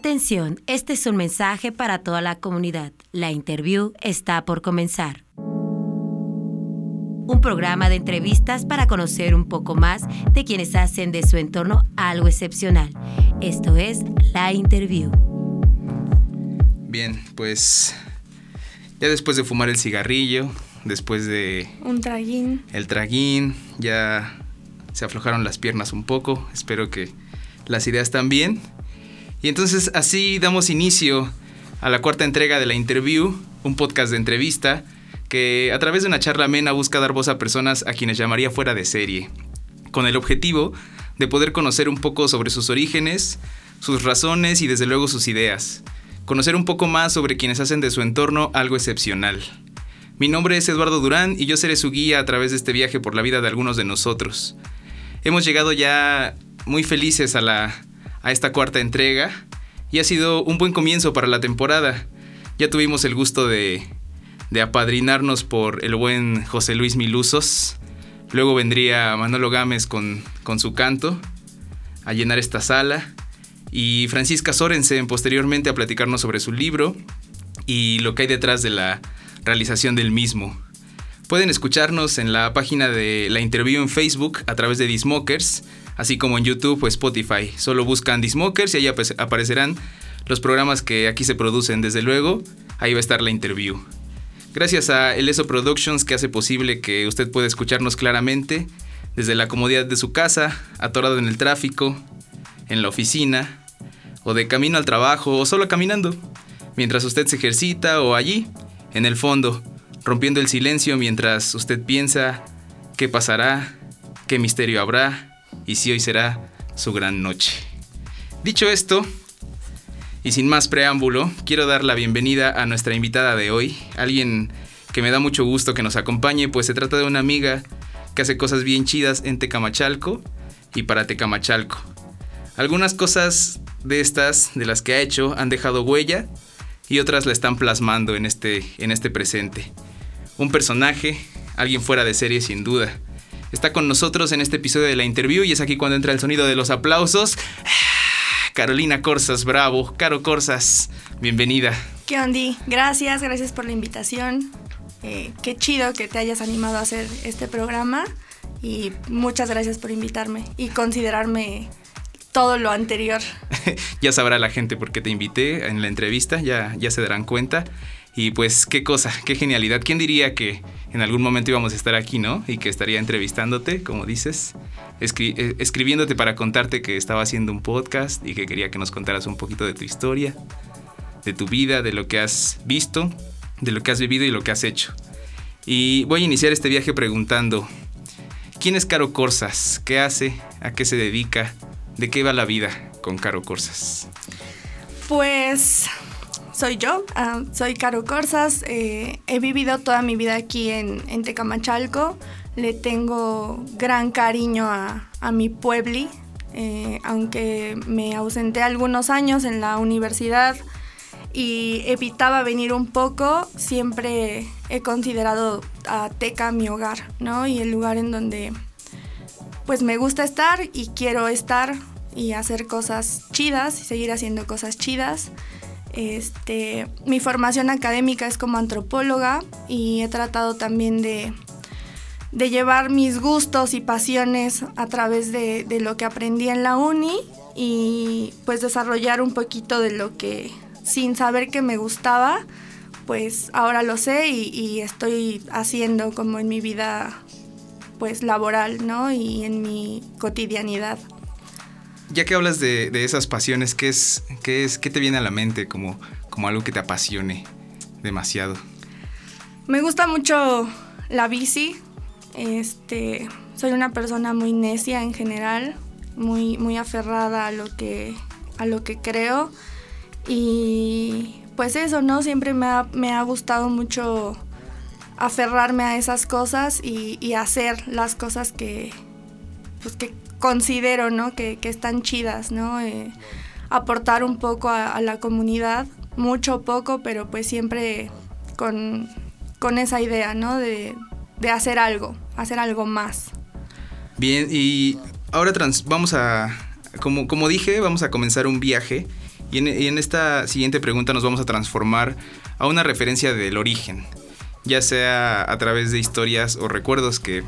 Atención, este es un mensaje para toda la comunidad. La interview está por comenzar. Un programa de entrevistas para conocer un poco más de quienes hacen de su entorno algo excepcional. Esto es La Interview. Bien, pues ya después de fumar el cigarrillo, después de... Un traguín. El traguín, ya se aflojaron las piernas un poco, espero que las ideas también. Y entonces así damos inicio a la cuarta entrega de la Interview, un podcast de entrevista que a través de una charla amena busca dar voz a personas a quienes llamaría fuera de serie, con el objetivo de poder conocer un poco sobre sus orígenes, sus razones y desde luego sus ideas, conocer un poco más sobre quienes hacen de su entorno algo excepcional. Mi nombre es Eduardo Durán y yo seré su guía a través de este viaje por la vida de algunos de nosotros. Hemos llegado ya muy felices a la a esta cuarta entrega y ha sido un buen comienzo para la temporada. Ya tuvimos el gusto de, de apadrinarnos por el buen José Luis Milusos. Luego vendría Manolo Gámez con, con su canto a llenar esta sala. Y Francisca Sorensen posteriormente a platicarnos sobre su libro y lo que hay detrás de la realización del mismo. Pueden escucharnos en la página de la interview en Facebook a través de Dismokers así como en YouTube o Spotify. Solo buscan Dismokers y ahí aparecerán los programas que aquí se producen. Desde luego, ahí va a estar la interview. Gracias a Eleso Productions que hace posible que usted pueda escucharnos claramente desde la comodidad de su casa, atorado en el tráfico, en la oficina, o de camino al trabajo, o solo caminando, mientras usted se ejercita o allí, en el fondo, rompiendo el silencio mientras usted piensa qué pasará, qué misterio habrá, y si hoy será su gran noche. Dicho esto, y sin más preámbulo, quiero dar la bienvenida a nuestra invitada de hoy, alguien que me da mucho gusto que nos acompañe, pues se trata de una amiga que hace cosas bien chidas en Tecamachalco y para Tecamachalco. Algunas cosas de estas, de las que ha hecho, han dejado huella y otras la están plasmando en este, en este presente. Un personaje, alguien fuera de serie sin duda está con nosotros en este episodio de la interview y es aquí cuando entra el sonido de los aplausos. Carolina Corsas, bravo. Caro Corsas, bienvenida. ¿Qué onda? Gracias, gracias por la invitación. Eh, qué chido que te hayas animado a hacer este programa y muchas gracias por invitarme y considerarme todo lo anterior. ya sabrá la gente por qué te invité en la entrevista, ya, ya se darán cuenta. Y pues qué cosa, qué genialidad. ¿Quién diría que en algún momento íbamos a estar aquí, ¿no? Y que estaría entrevistándote, como dices, eh, escribiéndote para contarte que estaba haciendo un podcast y que quería que nos contaras un poquito de tu historia, de tu vida, de lo que has visto, de lo que has vivido y lo que has hecho. Y voy a iniciar este viaje preguntando, ¿quién es Caro Corsas? ¿Qué hace? ¿A qué se dedica? ¿De qué va la vida con Caro Corsas? Pues soy yo, ah, soy Caro Corsas, eh, he vivido toda mi vida aquí en, Tecamachalco, le tengo gran cariño a, mi puebli, eh, aunque me ausenté algunos años en la universidad y evitaba venir un poco, siempre he considerado a Teca mi hogar, ¿no? Y el lugar en donde pues me gusta estar y quiero estar y hacer cosas chidas y seguir haciendo cosas chidas. Este, mi formación académica es como antropóloga y he tratado también de, llevar mis gustos y pasiones a través de, lo que aprendí en la uni y pues desarrollar un poquito de lo que sin saber que me gustaba, pues ahora lo sé y, estoy haciendo como en mi vida pues laboral, ¿no? Y en mi cotidianidad ya que hablas de, esas pasiones, ¿qué es, qué es, qué te viene a la mente como, como algo que te apasione demasiado? Me gusta mucho la bici. Este, soy una persona muy necia en general, muy, muy aferrada a lo que, a lo que creo. Y pues eso, ¿no? Siempre me ha, me ha gustado mucho aferrarme a esas cosas y, y hacer las cosas que, pues que considero, ¿no? Que, están chidas, ¿no? Eh, aportar un poco a, la comunidad, mucho o poco, pero pues siempre con, esa idea, ¿no? De, hacer algo, hacer algo más. Bien, y ahora vamos a, como, como dije, vamos a comenzar un viaje Y en, esta siguiente pregunta nos vamos a transformar a una referencia del origen, ya sea a través de historias o recuerdos que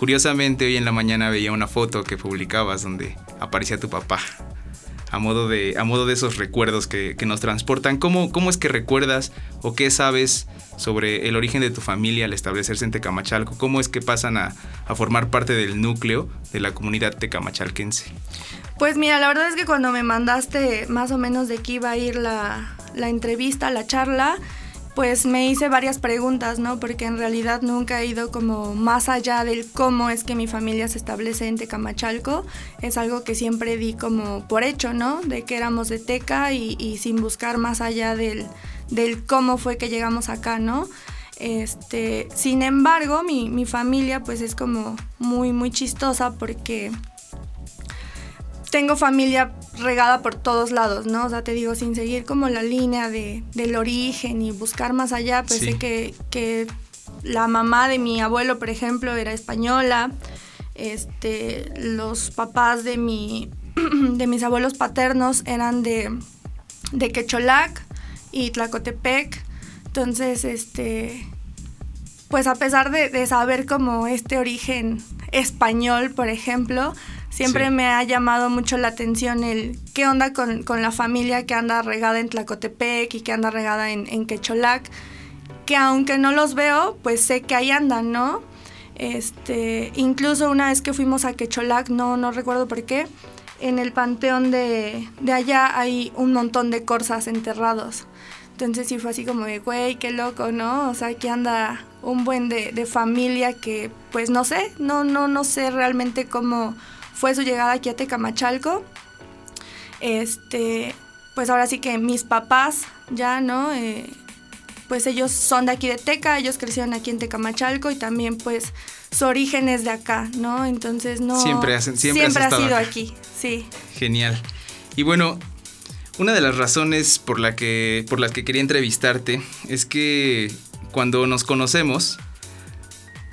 curiosamente hoy en la mañana veía una foto que publicabas donde aparecía tu papá. A modo de, a modo de esos recuerdos que, nos transportan, ¿Cómo, ¿cómo es que recuerdas o qué sabes sobre el origen de tu familia al establecerse en Tecamachalco? ¿Cómo es que pasan a, a formar parte del núcleo de la comunidad tecamachalquense? Pues mira, la verdad es que cuando me mandaste más o menos de qué iba a ir la, entrevista, la charla, pues me hice varias preguntas, ¿no? Porque en realidad nunca he ido como más allá del cómo es que mi familia se establece en Tecamachalco. Es algo que siempre di como por hecho, ¿no? De que éramos de Teca y, sin buscar más allá del, del, cómo fue que llegamos acá, ¿no? Este, sin embargo, mi, mi familia pues es como muy, muy chistosa porque tengo familia regada por todos lados, ¿no? O sea, te digo, sin seguir como la línea de, del origen y buscar más allá, pues sé que, que, la mamá de mi abuelo, por ejemplo, era española, este, los papás de, mi, de mis abuelos paternos eran de, de Quecholac y Tlacotepec, entonces, este, pues a pesar de, de saber como este origen español, por ejemplo, Siempre me ha llamado mucho la atención el qué onda con, la familia que anda regada en Tlacotepec y que anda regada en, en, Quecholac, que aunque no los veo, pues sé que ahí andan, ¿no? Este, incluso una vez que fuimos a Quecholac, no, no recuerdo por qué, en el panteón de, de allá hay un montón de corsas enterrados. Entonces sí fue así como de, güey, qué loco, ¿no? O sea, aquí anda un buen de, de familia que, pues no sé, no, no, no sé realmente cómo fue su llegada aquí a Tecamachalco. Este, pues ahora sí que mis papás ya, ¿no? Eh, pues ellos son de aquí de Teca, ellos crecieron aquí en Tecamachalco y también pues su origen es de acá, ¿no? Entonces no... Siempre, hacen, siempre, siempre ha sido aquí, sí. Genial. Y bueno, una de las razones por, la que, por las que quería entrevistarte es que cuando nos conocemos,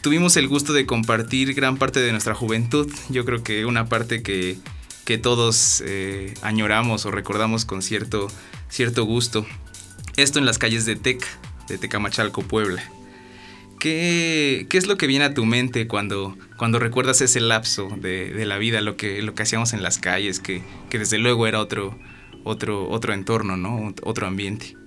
tuvimos el gusto de compartir gran parte de nuestra juventud. Yo creo que una parte que, todos eh, añoramos o recordamos con cierto, cierto gusto. Esto en las calles de Tec, de Tecamachalco, Puebla. ¿Qué, ¿Qué, es lo que viene a tu mente cuando, cuando recuerdas ese lapso de, la vida, lo que, lo que hacíamos en las calles, que, que desde luego era otro, otro, otro entorno, ¿no? Otro ambiente.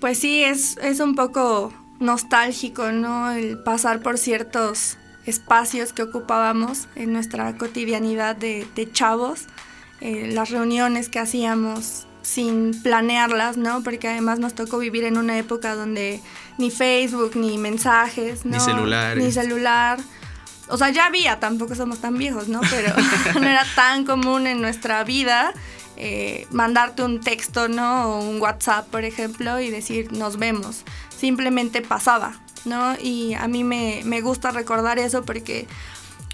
Pues sí, es, es un poco nostálgico, ¿no? El pasar por ciertos espacios que ocupábamos en nuestra cotidianidad de, chavos, eh, las reuniones que hacíamos sin planearlas, ¿no? Porque además nos tocó vivir en una época donde ni Facebook, ni mensajes, Ni celulares. Ni celular. O sea, ya había, tampoco somos tan viejos, ¿no? Pero no era tan común en nuestra vida eh, mandarte un texto, ¿no? O un WhatsApp, por ejemplo, y decir, nos vemos simplemente pasaba, ¿no? Y a mí me, gusta recordar eso porque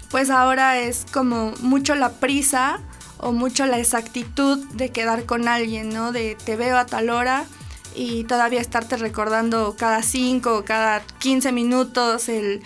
pues ahora es como mucho la prisa o mucho la exactitud de quedar con alguien, ¿no? De te veo a tal hora y todavía estarte recordando cada cinco o cada 15 minutos el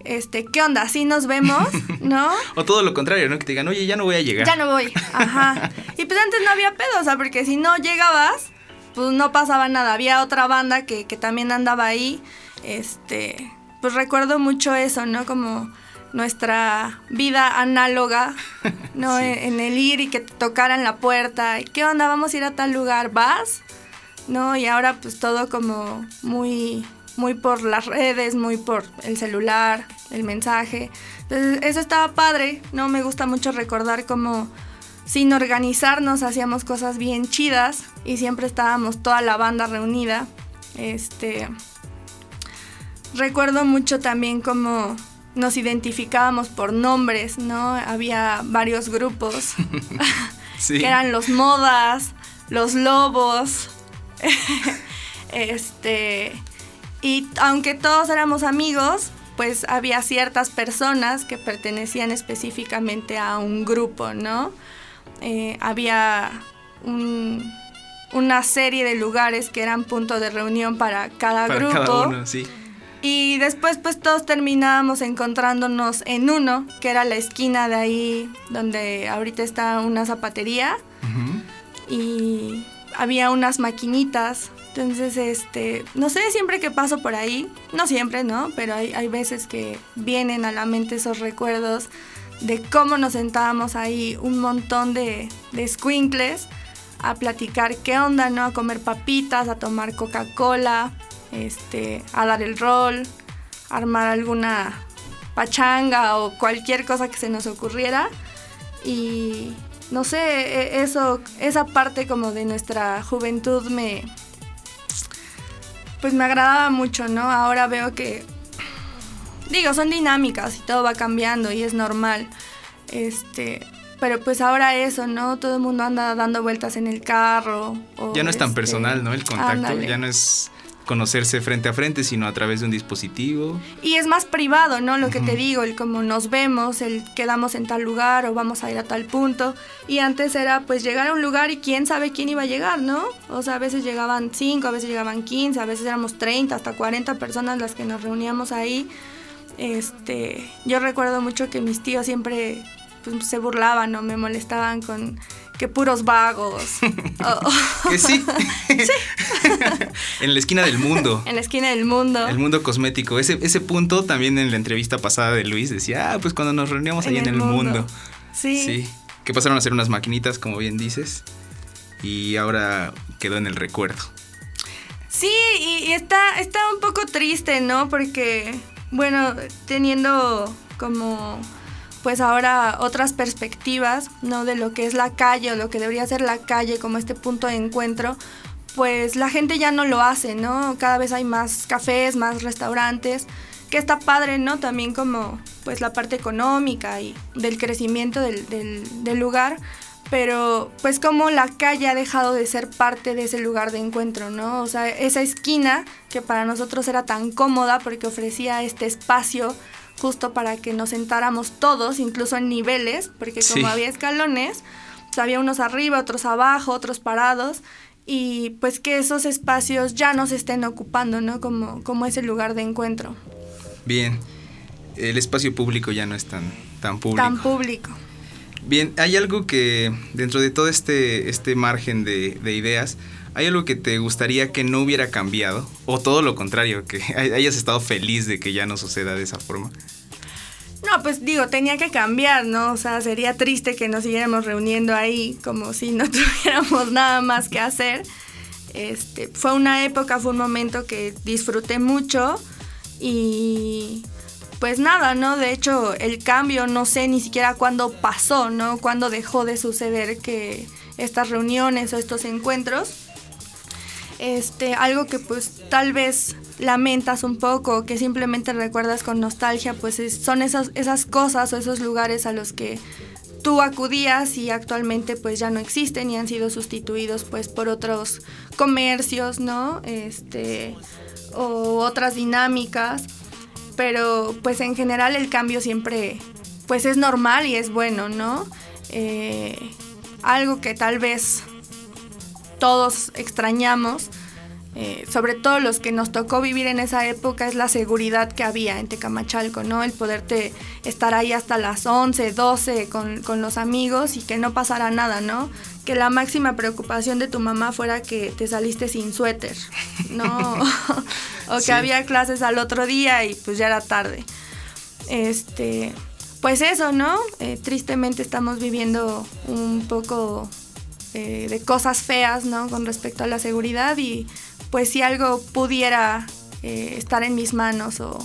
este, ¿qué onda? ¿Sí nos vemos? ¿No? o todo lo contrario, ¿no? Que te digan, oye, ya no voy a llegar. Ya no voy, ajá. Y pues antes no había pedo, o sea, porque si no llegabas, pues no pasaba nada. Había otra banda que, también andaba ahí. Este, pues recuerdo mucho eso, ¿no? Como nuestra vida análoga, ¿no? En, el ir y que te tocaran la puerta. ¿Qué onda? Vamos a ir a tal lugar. ¿Vas? ¿No? Y ahora pues todo como muy, muy por las redes, muy por el celular, el mensaje. Entonces eso estaba padre, ¿no? Me gusta mucho recordar como sin organizarnos hacíamos cosas bien chidas y siempre estábamos toda la banda reunida. Este recuerdo mucho también cómo nos identificábamos por nombres, ¿no? Había varios grupos que eran los modas, los lobos. este y aunque todos éramos amigos, pues había ciertas personas que pertenecían específicamente a un grupo, ¿no? Eh, había una serie de lugares que eran punto de reunión para cada grupo. Y después pues todos terminábamos encontrándonos en uno, que era la esquina de ahí donde ahorita está una zapatería. y había unas maquinitas. Entonces, este, no sé, siempre que paso por ahí, no siempre, ¿no? Pero hay, hay veces que vienen a la mente esos recuerdos de cómo nos sentábamos ahí un montón de, de squinkles a platicar qué onda, ¿no? A comer papitas, a tomar Coca-Cola, este, a dar el rol, armar alguna pachanga o cualquier cosa que se nos ocurriera. Y no sé, e, eso, esa parte como de nuestra juventud me, pues me agradaba mucho, ¿no? Ahora veo que, digo, son dinámicas y todo va cambiando y es normal. Este, pero pues ahora eso, ¿no? Todo el mundo anda dando vueltas en el carro. ya no es tan este, personal, ¿no? El contacto, ya no es conocerse frente a frente, sino a través de un dispositivo. Y es más privado, ¿no? Lo que te digo, el como nos vemos, el quedamos en tal lugar o vamos a ir a tal punto. Y antes era pues llegar a un lugar y quién sabe quién iba a llegar, ¿no? O sea, a veces llegaban 5, a veces llegaban 15, a veces éramos 30, hasta 40 personas las que nos reuníamos ahí. Este, yo recuerdo mucho que mis tíos siempre pues, se burlaban o me molestaban con que puros vagos. que sí. en la esquina del mundo. En la esquina del mundo. El mundo cosmético. Ese, ese punto también en la entrevista pasada de Luis decía, ah, pues cuando nos reuníamos ahí en el mundo. Sí. Sí. Que pasaron a ser unas maquinitas, como bien dices. Y ahora quedó en el recuerdo. Sí, y, está, está un poco triste, ¿no? Porque, bueno, teniendo como pues ahora otras perspectivas, ¿no? De lo que es la calle o lo que debería ser la calle como este punto de encuentro, pues la gente ya no lo hace, ¿no? Cada vez hay más cafés, más restaurantes, que está padre, ¿no? También como pues la parte económica y del crecimiento del, del lugar, pero pues como la calle ha dejado de ser parte de ese lugar de encuentro, ¿no? O sea, esa esquina que para nosotros era tan cómoda porque ofrecía este espacio justo para que nos sentáramos todos, incluso en niveles, porque como había escalones, pues había unos arriba, otros abajo, otros parados, y pues que esos espacios ya no se estén ocupando, ¿no? Como, como ese lugar de encuentro. Bien, el espacio público ya no es tan, tan público. Tan público. Bien, hay algo que dentro de todo este, este margen de, de ideas, ¿Hay algo que te gustaría que no hubiera cambiado? ¿O todo lo contrario, que hayas estado feliz de que ya no suceda de esa forma? No, pues digo, tenía que cambiar, ¿no? O sea, sería triste que nos siguiéramos reuniendo ahí como si no tuviéramos nada más que hacer. Este, fue una época, fue un momento que disfruté mucho y pues nada, ¿no? De hecho, el cambio no sé ni siquiera cuándo pasó, ¿no? Cuándo dejó de suceder que estas reuniones o estos encuentros este, algo que pues tal vez lamentas un poco, que simplemente recuerdas con nostalgia, pues son esas, esas cosas o esos lugares a los que tú acudías y actualmente pues ya no existen y han sido sustituidos pues por otros comercios, ¿no? Este, o otras dinámicas, pero pues en general el cambio siempre pues es normal y es bueno, ¿no? Eh, algo que tal vez todos extrañamos, eh, sobre todo los que nos tocó vivir en esa época, es la seguridad que había en Tecamachalco, ¿no? El poderte estar ahí hasta las 11, 12 con, con los amigos y que no pasara nada, ¿no? Que la máxima preocupación de tu mamá fuera que te saliste sin suéter, ¿no? o que había clases al otro día y pues ya era tarde. Este, pues eso, ¿no? Eh, tristemente estamos viviendo un poco eh, de cosas feas, ¿no? Con respecto a la seguridad y pues si algo pudiera eh, estar en mis manos o,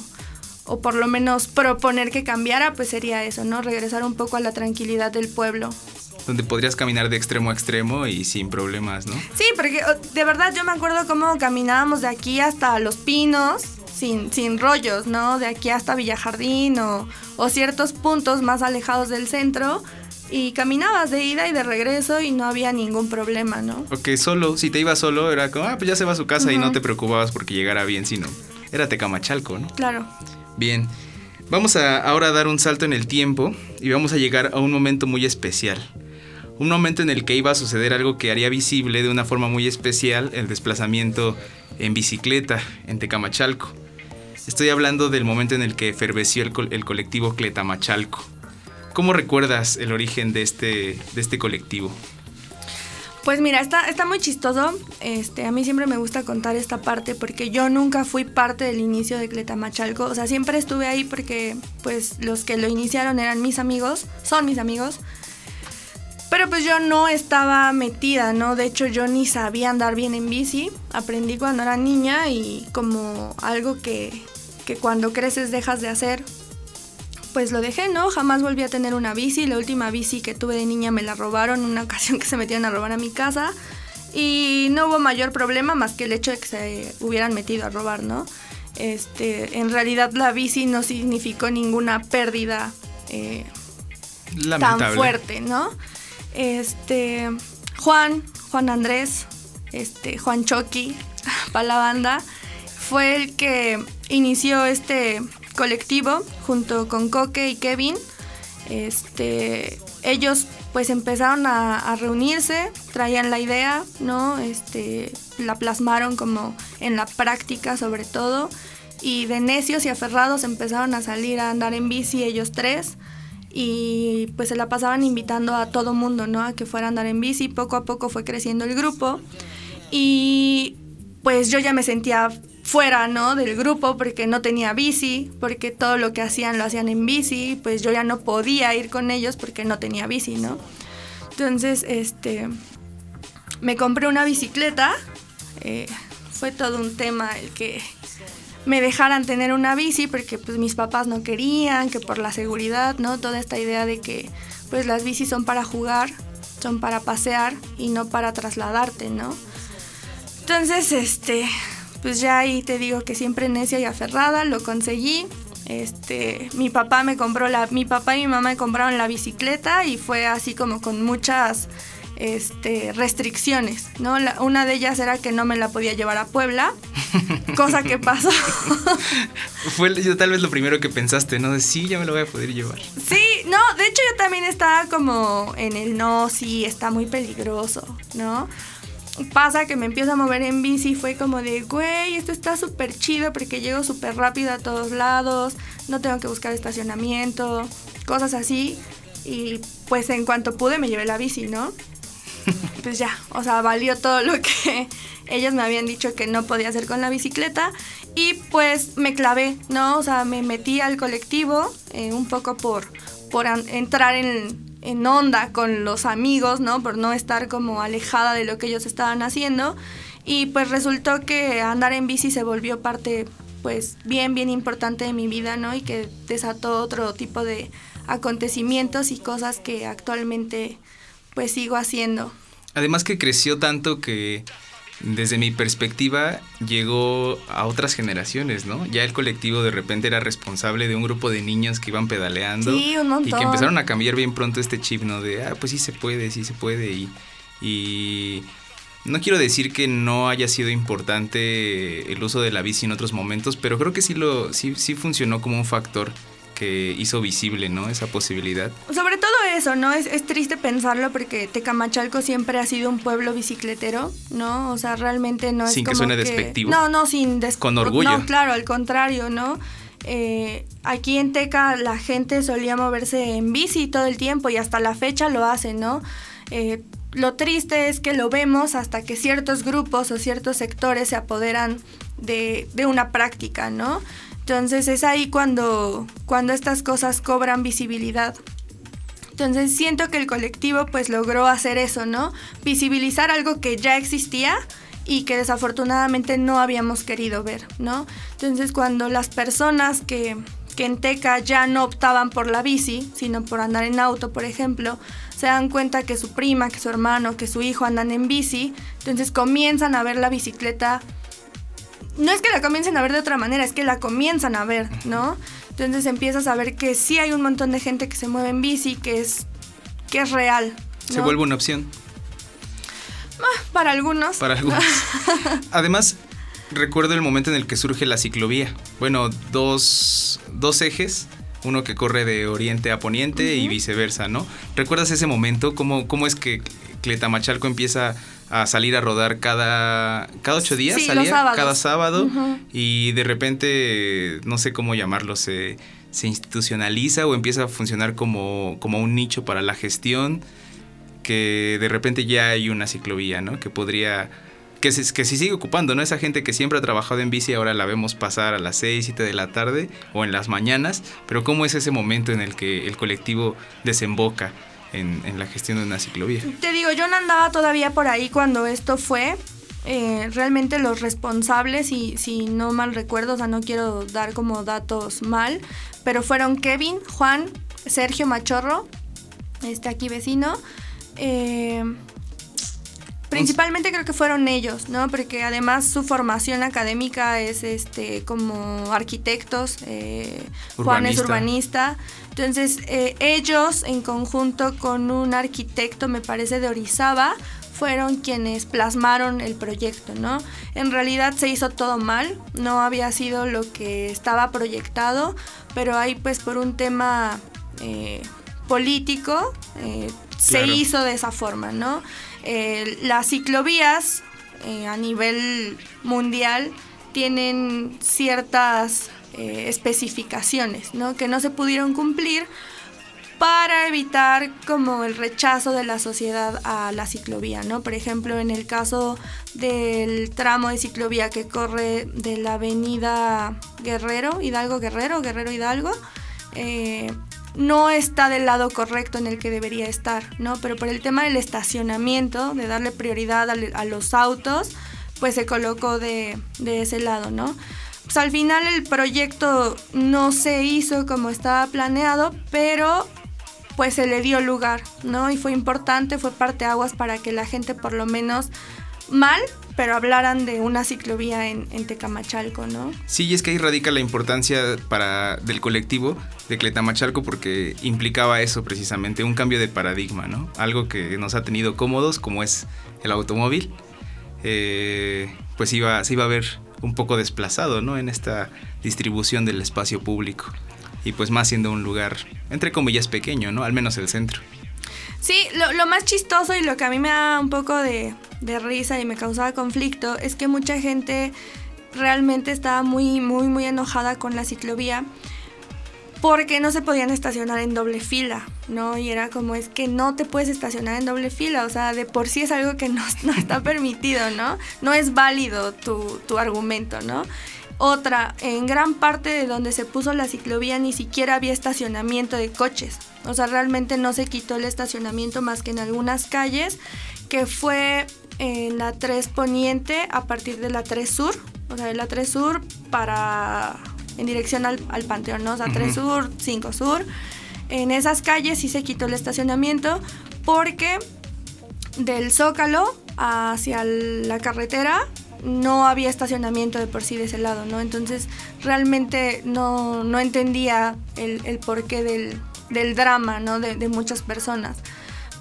o, por lo menos proponer que cambiara, pues sería eso, ¿no? Regresar un poco a la tranquilidad del pueblo. Donde podrías caminar de extremo a extremo y sin problemas, ¿no? Sí, porque de verdad yo me acuerdo cómo caminábamos de aquí hasta Los Pinos. Sin, sin rollos, ¿no? De aquí hasta Villjardín o, o ciertos puntos más alejados del centro, y caminabas de ida y de regreso y no había ningún problema, ¿no? Ok, solo, si te ibas solo era como, ah, pues ya se va a su casa y no te preocupabas porque llegara bien, sino era Tecamachalco, ¿no? Claro. Bien, vamos a ahora dar un salto en el tiempo y vamos a llegar a un momento muy especial. Un momento en el que iba a suceder algo que haría visible de una forma muy especial el desplazamiento en bicicleta en Tecamachalco. Estoy hablando del momento en el que eferveció el, el colectivo Cletamachalco. ¿Cómo recuerdas el origen de este, de este colectivo? Pues mira, está, está muy chistoso. Este, a mí siempre me gusta contar esta parte porque yo nunca fui parte del inicio de Cletamachalco. O sea, siempre estuve ahí porque pues los que lo iniciaron eran mis amigos, son mis amigos. Pero pues yo no estaba metida, ¿no? De hecho yo ni sabía andar bien en bici. Aprendí cuando era niña y como algo que, que cuando creces dejas de hacer pues lo dejé, ¿no? Jamás volví a tener una bici. La última bici que tuve de niña me la robaron en una ocasión que se metieron a robar a mi casa. Y no hubo mayor problema más que el hecho de que se hubieran metido a robar, ¿no? Este, en realidad la bici no significó ninguna pérdida eh, tan fuerte, ¿no? Este, Juan, Juan Andrés, este, Juan Choqui, para la banda, fue el que inició este colectivo junto con Coque y Kevin. Este, ellos pues empezaron a, reunirse, traían la idea, ¿no? Este, la plasmaron como en la práctica sobre todo y de necios y aferrados empezaron a salir a andar en bici ellos tres y pues se la pasaban invitando a todo mundo, ¿no? A que fuera a andar en bici, poco a poco fue creciendo el grupo y pues yo ya me sentía fuera, ¿no? Del grupo porque no tenía bici, porque todo lo que hacían lo hacían en bici, pues yo ya no podía ir con ellos porque no tenía bici, ¿no? Entonces, este, me compré una bicicleta, eh, fue todo un tema el que me dejaran tener una bici porque pues mis papás no querían, que por la seguridad, ¿no? Toda esta idea de que pues las bicis son para jugar, son para pasear y no para trasladarte, ¿no? Entonces, este, pues ya ahí te digo que siempre necia y aferrada, lo conseguí. Este, mi papá me compró la, mi papá y mi mamá me compraron la bicicleta y fue así como con muchas este, restricciones, ¿no? una de ellas era que no me la podía llevar a Puebla, cosa que pasó. Fue tal vez lo primero que pensaste, ¿no? De sí, ya me lo voy a poder llevar. Sí, no, de hecho yo también estaba como en el no, sí, está muy peligroso, ¿no? Pasa que me empiezo a mover en bici y fue como de, güey, esto está súper chido porque llego súper rápido a todos lados, no tengo que buscar estacionamiento, cosas así. Y pues en cuanto pude me llevé la bici, ¿no? Pues ya, o sea, valió todo lo que ellos me habían dicho que no podía hacer con la bicicleta. Y pues me clavé, ¿no? O sea, me metí al colectivo eh, un poco por, por entrar en, en onda con los amigos, ¿no? Por no estar como alejada de lo que ellos estaban haciendo. Y pues resultó que andar en bici se volvió parte pues bien, bien importante de mi vida, ¿no? Y que desató otro tipo de acontecimientos y cosas que actualmente pues sigo haciendo. Además que creció tanto que desde mi perspectiva, llegó a otras generaciones, ¿no? Ya el colectivo de repente era responsable de un grupo de niños que iban pedaleando. Sí, un montón. Y que empezaron a cambiar bien pronto este chip, ¿no? De, ah, pues sí se puede, sí se puede. Y, y no quiero decir que no haya sido importante el uso de la bici en otros momentos, pero creo que sí, lo, sí, sí funcionó como un factor que hizo visible, ¿no? Esa posibilidad. Sobre todo eso, ¿no? Es, es, triste pensarlo porque Tecamachalco siempre ha sido un pueblo bicicletero, ¿no? O sea, realmente no es Sin que suene despectivo. No, no, sin Con orgullo. No, claro, al contrario, ¿no? Eh, aquí en Teca la gente solía moverse en bici todo el tiempo y hasta la fecha lo hace, ¿no? Eh, lo triste es que lo vemos hasta que ciertos grupos o ciertos sectores se apoderan de, de una práctica, ¿no? Entonces es ahí cuando, cuando estas cosas cobran visibilidad. Entonces siento que el colectivo pues logró hacer eso, ¿no? Visibilizar algo que ya existía y que desafortunadamente no habíamos querido ver, ¿no? Entonces cuando las personas que, que en Teca ya no optaban por la bici, sino por andar en auto, por ejemplo, se dan cuenta que su prima, que su hermano, que su hijo andan en bici, entonces comienzan a ver la bicicleta no es que la comiencen a ver de otra manera, es que la comienzan a ver, ¿no? Entonces empiezas a ver que sí hay un montón de gente que se mueve en bici, que es, que es real. Se vuelve una opción. Ah, para algunos. Para algunos. Además, recuerdo el momento en el que surge la ciclovía. Bueno, dos, dos ejes uno que corre de oriente a poniente y viceversa, ¿no? ¿Recuerdas ese momento? ¿Cómo, cómo es que Cletamachalco empieza a salir a rodar cada, cada ocho días, salía cada sábado y de repente, no sé cómo llamarlo, se, se institucionaliza o empieza a funcionar como, como un nicho para la gestión. que de repente ya hay una ciclovía, ¿no? Que podría que se, que se sigue ocupando, ¿no? Esa gente que siempre ha trabajado en bici ahora la vemos pasar a las 6, 7 de la tarde o en las mañanas, pero ¿cómo es ese momento en el que el colectivo desemboca en, la gestión de una ciclovía? Te digo, yo no andaba todavía por ahí cuando esto fue. Eh, realmente los responsables, y si no mal recuerdo, o sea, no quiero dar como datos mal, pero fueron Kevin, Juan, Sergio Machorro, este aquí vecino, eh, Principalmente creo que fueron ellos, ¿no? Porque además su formación académica es este como arquitectos, eh, Juan es urbanista. Entonces eh, ellos en conjunto con un arquitecto, me parece de Orizaba, fueron quienes plasmaron el proyecto, ¿no? En realidad se hizo todo mal, no había sido lo que estaba proyectado, pero ahí pues por un tema eh, político se hizo de esa forma, ¿no? Eh, las ciclovías eh, a nivel mundial tienen ciertas eh, especificaciones ¿no? que no se pudieron cumplir para evitar como el rechazo de la sociedad a la ciclovía, ¿no? Por ejemplo, en el caso del tramo de ciclovía que corre de la avenida Guerrero, Hidalgo Guerrero, Guerrero Hidalgo, no está del lado correcto en el que debería estar, ¿no? Pero por el tema del estacionamiento, de darle prioridad a, los autos, pues se colocó de, ese lado, ¿no? Pues al final el proyecto no se hizo como estaba planeado, pero pues se le dio lugar, ¿no? Y fue importante, fue parte aguas para que la gente por lo menos mal, pero hablaran de una ciclovía en, Tecamachalco, ¿no? Sí, y es que ahí radica la importancia para, del colectivo de Cletamachalco porque implicaba eso precisamente, un cambio de paradigma, ¿no? Algo que nos ha tenido cómodos, como es el automóvil, eh, pues iba, se iba a ver un poco desplazado, ¿no? En esta distribución del espacio público. Y pues más siendo un lugar, entre comillas, pequeño, ¿no? Al menos el centro. Sí, lo, más chistoso y lo que a mí me da un poco de, risa y me causaba conflicto es que mucha gente realmente estaba muy, muy, muy enojada con la ciclovía porque no se podían estacionar en doble fila, ¿no? Y era como, es que no te puedes estacionar en doble fila, o sea, de por sí es algo que no, está permitido, ¿no? No es válido tu, tu argumento, ¿no? Otra, en gran parte de donde se puso la ciclovía ni siquiera había estacionamiento de coches. O sea, realmente no se quitó el estacionamiento más que en algunas calles, que fue en la 3 Poniente a partir de la 3 Sur. O sea, de la 3 Sur para en dirección al, Panteón, ¿no? O sea, 3 Sur, 5 Sur. En esas calles sí se quitó el estacionamiento porque del Zócalo hacia la carretera no había estacionamiento de por sí de ese lado, ¿no? Entonces realmente no, entendía el, porqué del, drama, ¿no? De, muchas personas.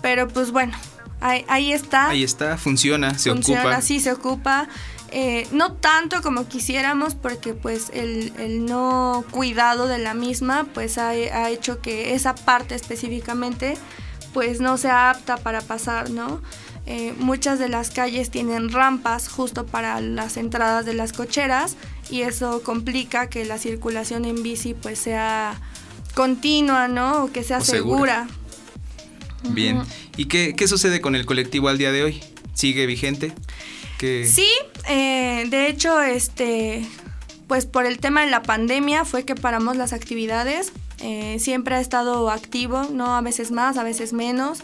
Pero pues bueno, ahí, está. Ahí está, funciona, se funciona, sí, se ocupa. Eh, no tanto como quisiéramos porque pues el, no cuidado de la misma pues ha, ha hecho que esa parte específicamente pues no sea apta para pasar, ¿no? Eh, muchas de las calles tienen rampas justo para las entradas de las cocheras y eso complica que la circulación en bici pues sea continua, ¿no? O que sea segura. Bien. ¿Y qué, sucede con el colectivo al día de hoy? ¿Sigue vigente? Sí, eh, de hecho, este, pues por el tema de la pandemia fue que paramos las actividades. Eh, siempre ha estado activo, ¿no? A veces más, a veces menos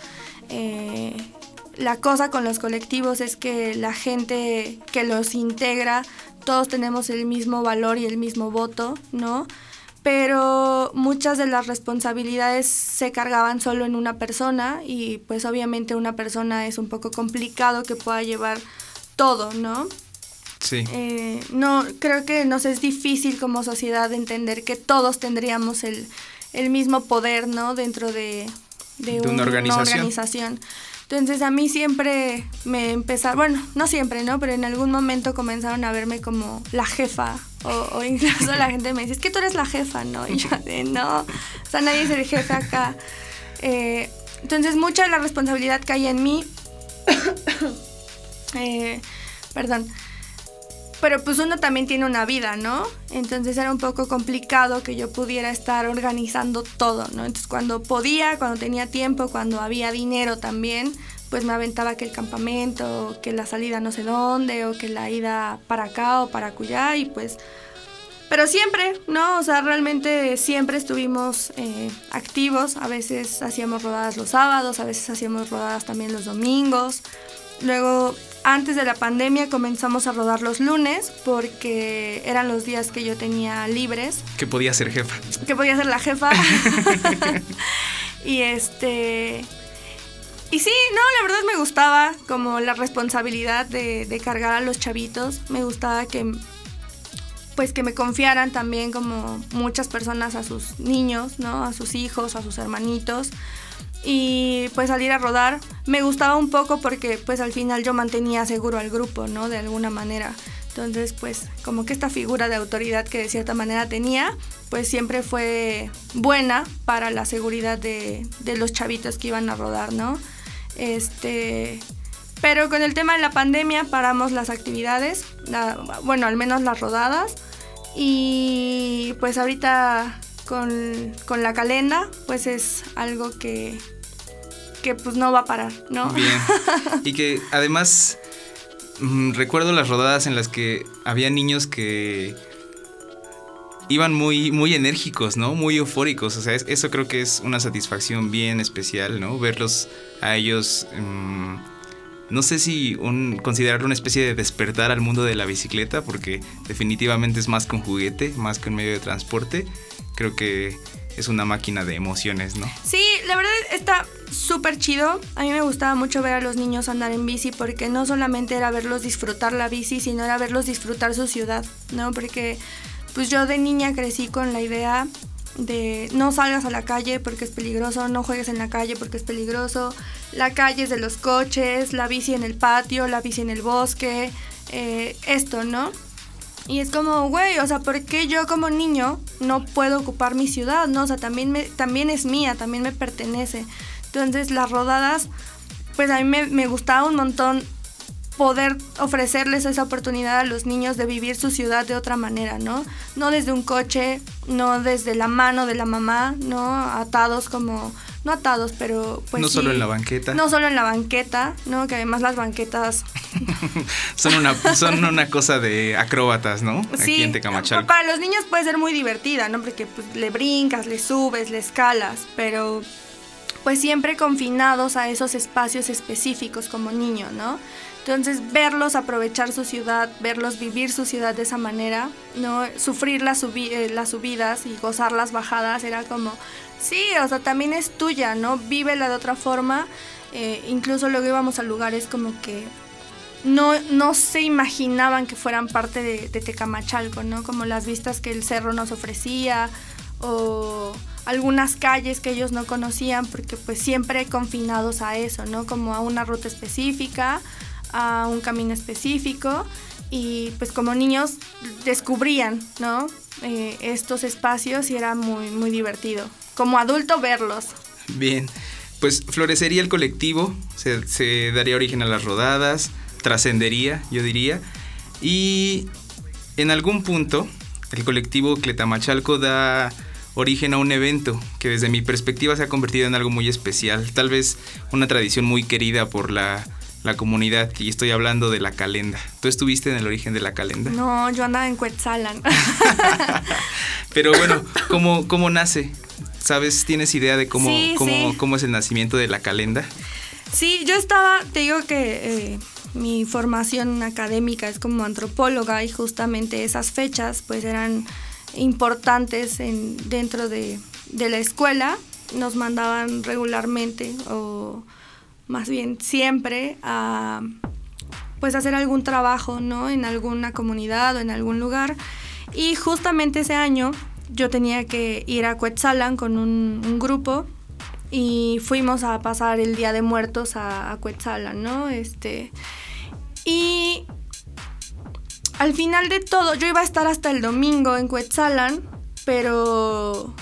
la cosa con los colectivos es que la gente que los integra, todos tenemos el mismo valor y el mismo voto, ¿no? Pero muchas de las responsabilidades se cargaban solo en una persona y pues obviamente una persona es un poco complicado que pueda llevar todo, ¿no? Sí. Eh, no, creo que nos es difícil como sociedad entender que todos tendríamos el, mismo poder, ¿no? Dentro de, una organización. Entonces a mí siempre me empezaron, bueno, no siempre, ¿no? Pero en algún momento comenzaron a verme como la jefa o, incluso la gente me dice, es que tú eres la jefa, ¿no? Y yo de, no, o sea, nadie es el jefe acá. Eh, entonces mucha de la responsabilidad cae en mí. Eh, perdón. Pero pues uno también tiene una vida, ¿no? Entonces era un poco complicado que yo pudiera estar organizando todo, ¿no? Entonces cuando podía, cuando tenía tiempo, cuando había dinero también, pues me aventaba que el campamento, que la salida no sé dónde, o que la ida para acá o para acullá, y pues... Pero siempre, ¿no? O sea, realmente siempre estuvimos eh, activos. A veces hacíamos rodadas los sábados, a veces hacíamos rodadas también los domingos. Luego antes de la pandemia comenzamos a rodar los lunes porque eran los días que yo tenía libres. Que podía ser jefa. Que podía ser la jefa. y este... Y sí, no, la verdad me gustaba como la responsabilidad de, de, cargar a los chavitos. Me gustaba que pues que me confiaran también como muchas personas a sus niños, ¿no? A sus hijos, a sus hermanitos y pues salir a rodar me gustaba un poco porque pues al final yo mantenía seguro al grupo, ¿no? De alguna manera. Entonces pues como que esta figura de autoridad que de cierta manera tenía pues siempre fue buena para la seguridad de, de los chavitos que iban a rodar, ¿no? Este... Pero con el tema de la pandemia paramos las actividades, bueno, al menos las rodadas. Y pues ahorita con, con, la calenda, pues es algo que, que pues no va a parar, ¿no? Bien. Y que además mm, recuerdo las rodadas en las que había niños que iban muy, muy enérgicos, ¿no? Muy eufóricos. O sea, eso creo que es una satisfacción bien especial, ¿no? Verlos a ellos... Mm, no sé si un, considerarlo una especie de despertar al mundo de la bicicleta, porque definitivamente es más que un juguete, más que un medio de transporte. Creo que es una máquina de emociones, ¿no? Sí, la verdad está súper chido. A mí me gustaba mucho ver a los niños andar en bici porque no solamente era verlos disfrutar la bici, sino era verlos disfrutar su ciudad, ¿no? Porque pues yo de niña crecí con la idea de no salgas a la calle porque es peligroso, no juegues en la calle porque es peligroso, la calle es de los coches, la bici en el patio, la bici en el bosque, eh, esto, ¿no? Y es como, güey, o sea, ¿por qué yo como niño no puedo ocupar mi ciudad? No, o sea, también, me, también es mía, también me pertenece. Entonces las rodadas, pues a mí me, me gustaba un montón poder ofrecerles esa oportunidad a los niños de vivir su ciudad de otra manera, ¿no? No desde un coche, no desde la mano de la mamá, ¿no? Atados como, no atados, pero pues... No solo en la banqueta. No solo en la banqueta, ¿no? Que además las banquetas... son, una, son una cosa de acróbatas, ¿no? Sí, Aquí en para los niños puede ser muy divertida, ¿no? Porque pues, le brincas, le subes, le escalas, pero pues siempre confinados a esos espacios específicos como niño, ¿no? Entonces, verlos aprovechar su ciudad, verlos vivir su ciudad de esa manera, ¿no? Sufrir las, eh, las subidas y gozar las bajadas era como, sí, o sea, también es tuya, ¿no? Vívela de otra forma. Eh, incluso luego íbamos a lugares como que no, no se imaginaban que fueran parte de, Tecamachalco, ¿no? Como las vistas que el cerro nos ofrecía o algunas calles que ellos no conocían porque pues siempre confinados a eso, ¿no? Como a una ruta específica a un camino específico y pues como niños descubrían, ¿no? Eh, estos espacios y era muy, muy divertido. Como adulto verlos. Bien, pues florecería el colectivo, se, se daría origen a las rodadas, trascendería, yo diría, y en algún punto el colectivo Cletamachalco da origen a un evento que desde mi perspectiva se ha convertido en algo muy especial, tal vez una tradición muy querida por la la comunidad y estoy hablando de la calenda. ¿Tú estuviste en el origen de la calenda? No, yo andaba en Cuetzalan. Pero bueno, ¿cómo, ¿cómo nace? ¿Sabes? ¿Tienes idea de cómo, cómo, cómo es el nacimiento de la calenda? Sí, yo estaba, te digo que eh, mi formación académica es como antropóloga y justamente esas fechas pues eran importantes en, dentro de, de la escuela. Nos mandaban regularmente o más bien siempre a pues hacer algún trabajo, ¿no? En alguna comunidad o en algún lugar. Y justamente ese año yo tenía que ir a Cuetzalan con un, grupo y fuimos a pasar el Día de Muertos a, a Cuetzalan, ¿no? Este, y al final de todo, yo iba a estar hasta el domingo en Cuetzalan, pero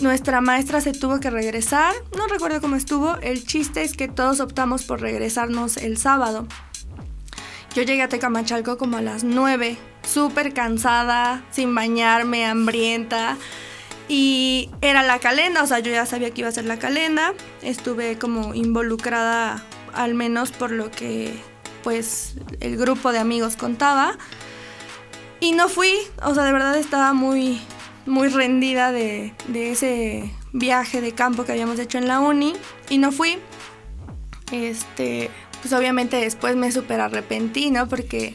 nuestra maestra se tuvo que regresar, no recuerdo cómo estuvo, el chiste es que todos optamos por regresarnos el sábado. Yo llegué a Tecamachalco como a las 9, súper cansada, sin bañarme, hambrienta. Y era la calenda, o sea, yo ya sabía que iba a ser la calenda. Estuve como involucrada, al menos por lo que pues el grupo de amigos contaba. Y no fui, o sea, de verdad estaba muy, muy rendida de, de ese viaje de campo que habíamos hecho en la uni. Y no fui. Este, pues obviamente después me súper arrepentí, ¿no? Porque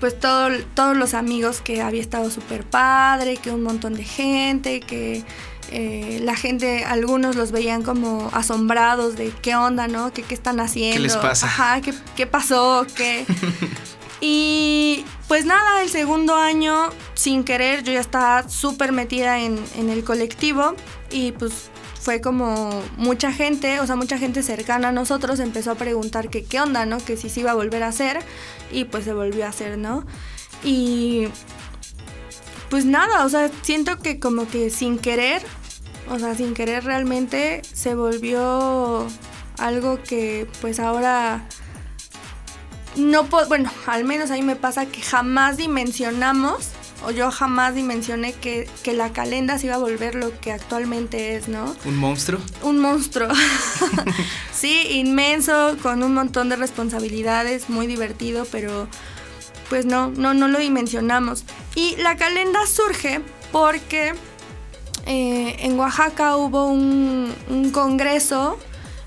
pues todo, todos los amigos que había estado súper padre, que un montón de gente, que eh, la gente, algunos los veían como asombrados de qué onda, ¿no? ¿Qué, qué están haciendo? ¿Qué les pasa? Ajá, ¿qué, qué pasó? ¿Qué? y pues nada, el segundo año, sin querer, yo ya estaba súper metida en, en el colectivo y pues fue como mucha gente, o sea, mucha gente cercana a nosotros empezó a preguntar qué onda, ¿no? Que si se iba a volver a hacer y pues se volvió a hacer, ¿no? Y pues nada, o sea, siento que como que sin querer, o sea, sin querer realmente se volvió algo que pues ahora no puedo, bueno, al menos a mí me pasa que jamás dimensionamos o yo jamás dimensioné que, que, la calenda se iba a volver lo que actualmente es, ¿no? ¿Un monstruo? Un monstruo. sí, inmenso, con un montón de responsabilidades, muy divertido, pero pues no, no, no lo dimensionamos. Y la calenda surge porque eh, en Oaxaca hubo un, un congreso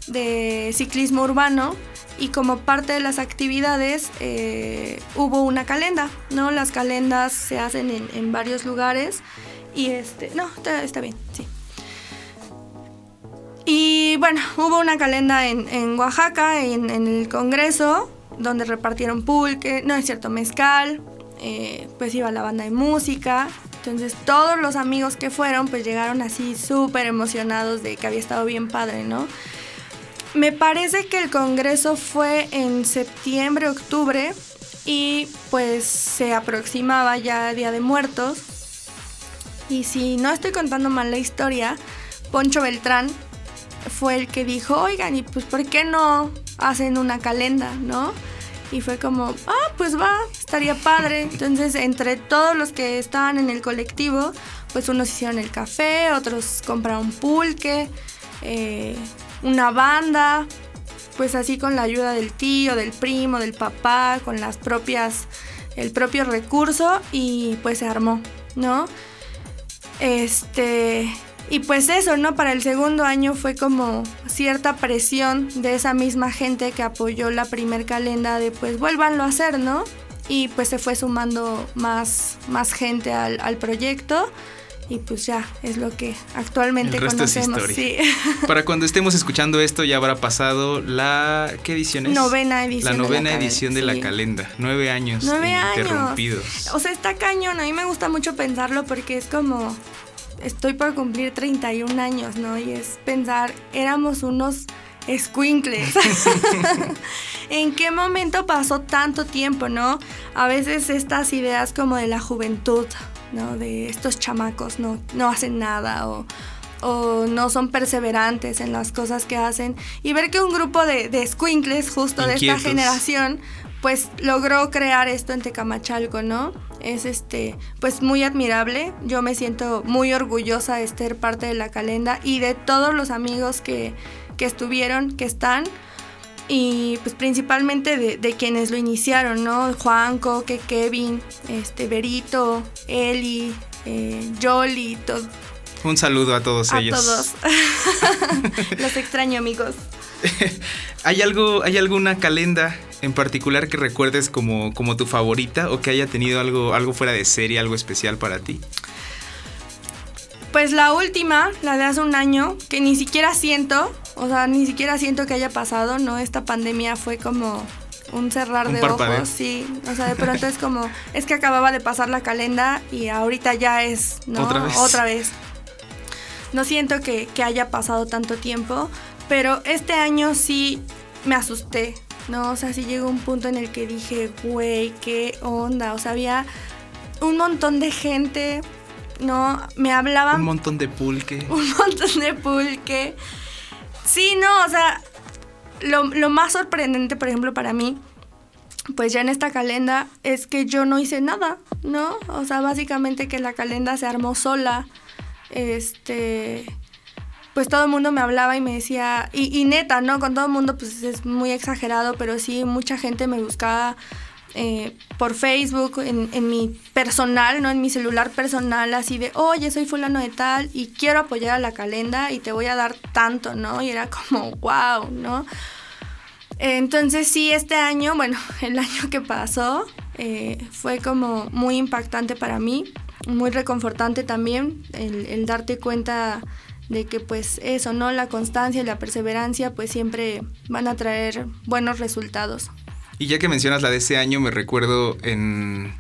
de ciclismo urbano y como parte de las actividades eh, hubo una calenda, ¿no? Las calendas se hacen en, en varios lugares y este, no, está, está, bien, sí. Y bueno, hubo una calenda en, en Oaxaca, en, en, el Congreso, donde repartieron pulque, no es cierto, mezcal, eh, pues iba la banda de música. Entonces todos los amigos que fueron pues llegaron así súper emocionados de que había estado bien padre, ¿no? Me parece que el congreso fue en septiembre, octubre y pues se aproximaba ya Día de Muertos. Y si no estoy contando mal la historia, Poncho Beltrán fue el que dijo, oigan, y pues ¿por qué no hacen una calenda, no? Y fue como, ah, pues va, estaría padre. Entonces, entre todos los que estaban en el colectivo, pues unos hicieron el café, otros compraron pulque, eh, una banda, pues así con la ayuda del tío, del primo, del papá, con las propias, el propio recurso y pues se armó, ¿no? Este, y pues eso, ¿no? Para el segundo año fue como cierta presión de esa misma gente que apoyó la primer calenda de pues vuélvanlo a hacer, ¿no? Y pues se fue sumando más, más gente al, al proyecto y pues ya es lo que actualmente conocemos. Es historia. Sí. Para cuando estemos escuchando esto ya habrá pasado la ¿qué edición es? Novena edición. La novena de la edición de sí. la calenda. Nueve años Nueve años. interrumpidos. O sea, está cañón. A mí me gusta mucho pensarlo porque es como estoy por cumplir 31 años, ¿no? Y es pensar, éramos unos escuincles. ¿En qué momento pasó tanto tiempo, no? A veces estas ideas como de la juventud, ¿no? De estos chamacos no, no hacen nada o, o, no son perseverantes en las cosas que hacen. Y ver que un grupo de, de squinkles justo Inquietos. de esta generación pues logró crear esto en Tecamachalco, ¿no? Es este, pues muy admirable. Yo me siento muy orgullosa de ser parte de la calenda y de todos los amigos que, que estuvieron, que están y pues principalmente de, de, quienes lo iniciaron, ¿no? Juanco, que Kevin, este, Berito, Eli, eh, Jolly, todo. Un saludo a todos a ellos. todos. Los extraño, amigos. ¿Hay algo, hay alguna calenda en particular que recuerdes como, como tu favorita o que haya tenido algo, algo fuera de serie, algo especial para ti? Pues la última, la de hace un año, que ni siquiera siento, o sea, ni siquiera siento que haya pasado, ¿no? Esta pandemia fue como un cerrar Un de parpadeo. ojos, sí. O sea, de pronto es como, es que acababa de pasar la calenda y ahorita ya es, ¿no? Otra vez. Otra vez. No siento que, que haya pasado tanto tiempo, pero este año sí me asusté, ¿no? O sea, sí llegó un punto en el que dije, güey, qué onda. O sea, había un montón de gente, ¿no? Me hablaban. Un montón de pulque. Un montón de pulque. Sí, no, o sea, lo, lo más sorprendente, por ejemplo, para mí, pues ya en esta calenda es que yo no hice nada, ¿no? O sea, básicamente que la calenda se armó sola. Este, pues todo el mundo me hablaba y me decía, y, neta, ¿no? Con todo el mundo pues es muy exagerado, pero sí, mucha gente me buscaba eh, por Facebook, en, mi personal, ¿no? En mi celular personal, así de, oye, soy fulano de tal y quiero apoyar a la calenda y te voy a dar tanto, ¿no? Y era como, wow, ¿no? Entonces sí, este año, bueno, el año que pasó eh, fue como muy impactante para mí, muy reconfortante también el, darte cuenta de que pues eso, ¿no? La constancia y la perseverancia pues siempre van a traer buenos resultados. Y ya que mencionas la de ese año, me recuerdo en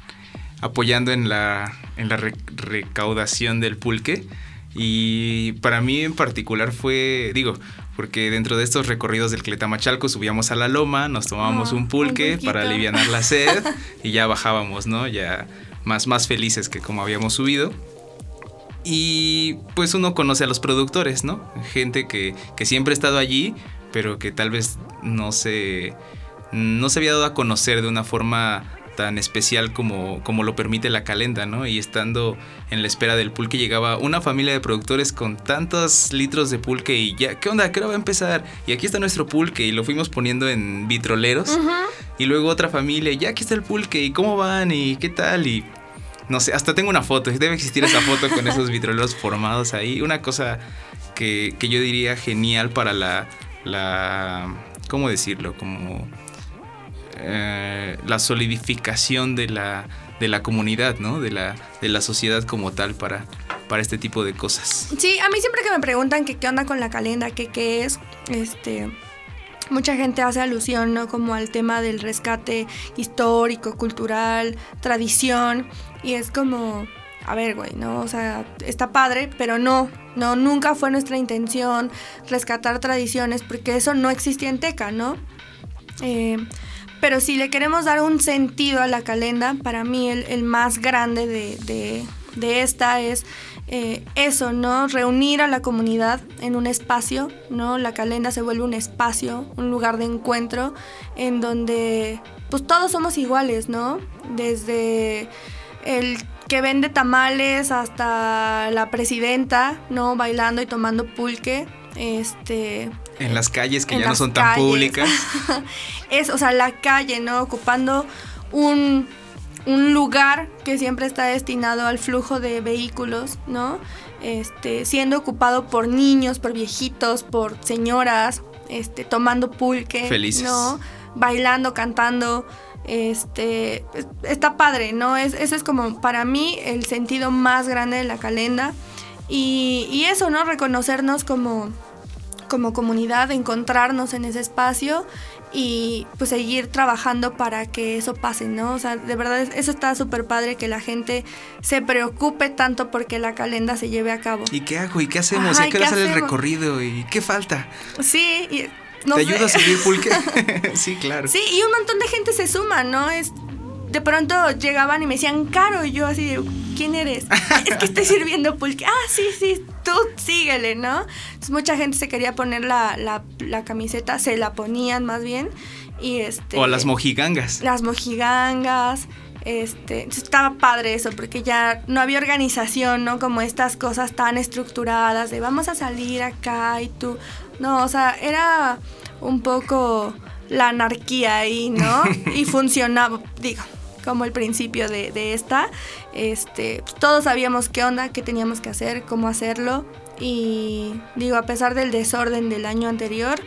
apoyando en la, en la recaudación del pulque. Y para mí en particular fue, digo, porque dentro de estos recorridos del Cletamachalco subíamos a la loma, nos tomábamos ah, un pulque para aliviar la sed y ya bajábamos, ¿no? Ya más, más felices que como habíamos subido. Y pues uno conoce a los productores, ¿no? Gente que, que siempre ha estado allí, pero que tal vez no se, no se había dado a conocer de una forma tan especial como, como lo permite la calenda, ¿no? Y estando en la espera del pulque llegaba una familia de productores con tantos litros de pulque y ya, ¿qué onda? ¿Qué hora va a empezar? Y aquí está nuestro pulque y lo fuimos poniendo en vitroleros. Y luego otra familia, ya aquí está el pulque y cómo van y qué tal y... No sé, hasta tengo una foto, debe existir esa foto con esos vitroleros formados ahí. Una cosa que, que yo diría genial para la, la... ¿Cómo decirlo? Como eh, la solidificación de la, de la comunidad, ¿no? De la, de la sociedad como tal para, para este tipo de cosas. Sí, a mí siempre que me preguntan que qué onda con la calenda, que qué es, este, mucha gente hace alusión, ¿no? Como al tema del rescate histórico, cultural, tradición, y es como, a ver, güey, ¿no? O sea, está padre, pero no, no, nunca fue nuestra intención rescatar tradiciones, porque eso no existía en Teca, ¿no? Eh, pero si le queremos dar un sentido a la calenda, para mí el, más grande de, esta es eh, eso, ¿no? Reunir a la comunidad en un espacio, ¿no? La calenda se vuelve un espacio, un lugar de encuentro en donde pues todos somos iguales, ¿no? Desde el que vende tamales hasta la presidenta, ¿no? Bailando y tomando pulque. Este, en las calles que ya no son tan públicas. es, o sea, la calle, ¿no? Ocupando un, lugar que siempre está destinado al flujo de vehículos, ¿no? Este, siendo ocupado por niños, por viejitos, por señoras, este, tomando pulque, Felices. ¿no? Bailando, cantando. Este, está padre, ¿no? Es, eso es como para mí el sentido más grande de la calenda. Y, y eso, ¿no? Reconocernos como, como comunidad, encontrarnos en ese espacio y pues seguir trabajando para que eso pase, ¿no? O sea, de verdad eso está súper padre que la gente se preocupe tanto porque la calenda se lleve a cabo. ¿Y qué hago? ¿Y qué hacemos? ¿Y qué hora sale el recorrido? ¿Y qué falta? Sí, y, ¿Te ayuda a subir pulque? sí, claro. Sí, y un montón de gente se suma, ¿no? Es, de pronto llegaban y me decían, Caro, y yo así ¿quién eres? es que estoy sirviendo pulque. Ah, sí, sí, tú síguele, ¿no? Entonces mucha gente se quería poner la, la, camiseta, se la ponían más bien. Y este, o las mojigangas. Las mojigangas. Este, estaba padre eso, porque ya no había organización, ¿no? Como estas cosas tan estructuradas de vamos a salir acá y tú. No, o sea, era un poco la anarquía ahí, ¿no? y funcionaba, digo, como el principio de, esta. Este, todos sabíamos qué onda, qué teníamos que hacer, cómo hacerlo. Y digo, a pesar del desorden del año anterior,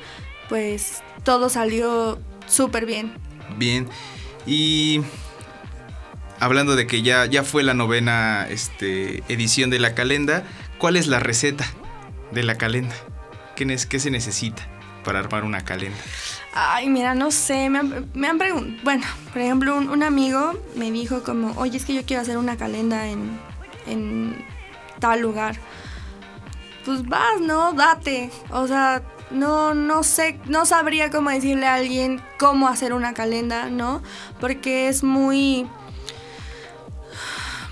pues todo salió súper bien. Bien. Y hablando de que ya, ya fue la novena este, edición de la calenda, ¿cuál es la receta de la calenda? ¿Qué, qué se necesita para armar una calenda? Ay, mira, no sé, me han, preguntado, bueno, por ejemplo, un, amigo me dijo como, oye, es que yo quiero hacer una calenda en, en tal lugar. Pues vas, ¿no? Date. O sea, no, no sé, no sabría cómo decirle a alguien cómo hacer una calenda, ¿no? Porque es muy,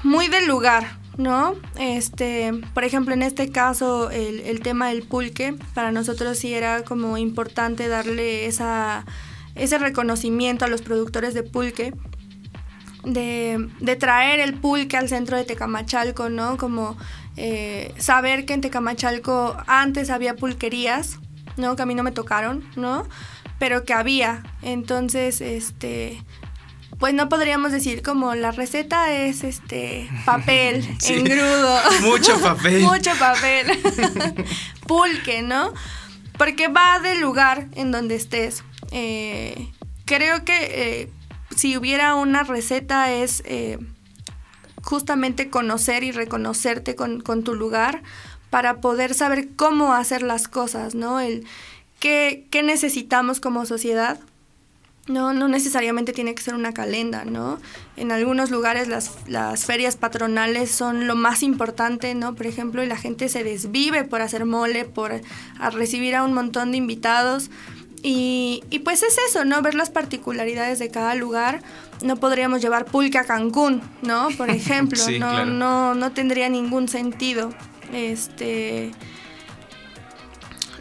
muy del lugar. ¿No? Este, por ejemplo, en este caso, el, tema del pulque, para nosotros sí era como importante darle esa, ese reconocimiento a los productores de pulque, de, de traer el pulque al centro de Tecamachalco, ¿no? Como eh, saber que en Tecamachalco antes había pulquerías, ¿no? Que a mí no me tocaron, ¿no? Pero que había. Entonces, este, pues no podríamos decir como la receta es este papel engrudo. Mucho papel. Mucho papel. Pulque, ¿no? Porque va del lugar en donde estés. Eh, creo que eh, si hubiera una receta es eh, justamente conocer y reconocerte con, con, tu lugar para poder saber cómo hacer las cosas, ¿no? El qué, qué necesitamos como sociedad no, no necesariamente tiene que ser una calenda, ¿no? En algunos lugares las, las, ferias patronales son lo más importante, ¿no? Por ejemplo, y la gente se desvive por hacer mole, por recibir a un montón de invitados. Y, y, pues es eso, ¿no? Ver las particularidades de cada lugar. No podríamos llevar pulque a Cancún, ¿no? Por ejemplo, sí, no, claro. no, no tendría ningún sentido. Este.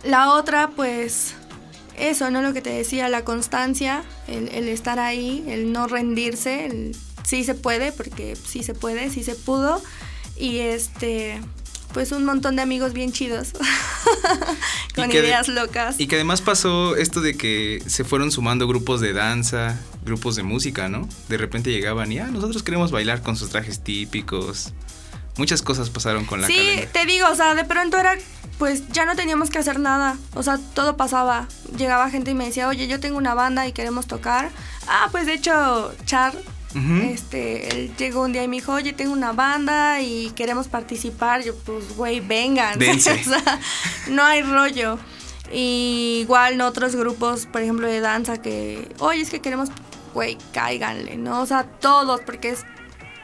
La otra, pues eso, ¿no? Lo que te decía, la constancia, el, el estar ahí, el no rendirse, el, sí se puede, porque sí se puede, sí se pudo. Y este, pues un montón de amigos bien chidos, con ideas de, locas. Y que además pasó esto de que se fueron sumando grupos de danza, grupos de música, ¿no? De repente llegaban y, ah, nosotros queremos bailar con sus trajes típicos. Muchas cosas pasaron con la Sí, calenda. te digo, o sea, de pronto era pues ya no teníamos que hacer nada. O sea, todo pasaba. Llegaba gente y me decía, oye, yo tengo una banda y queremos tocar. Ah, pues de hecho, Char, uh -huh. este, él llegó un día y me dijo, oye, tengo una banda y queremos participar. Yo, pues, güey, vengan. o sea, no hay rollo. Y igual en otros grupos, por ejemplo, de danza, que, oye, es que queremos, güey, cáiganle, ¿no? O sea, todos, porque es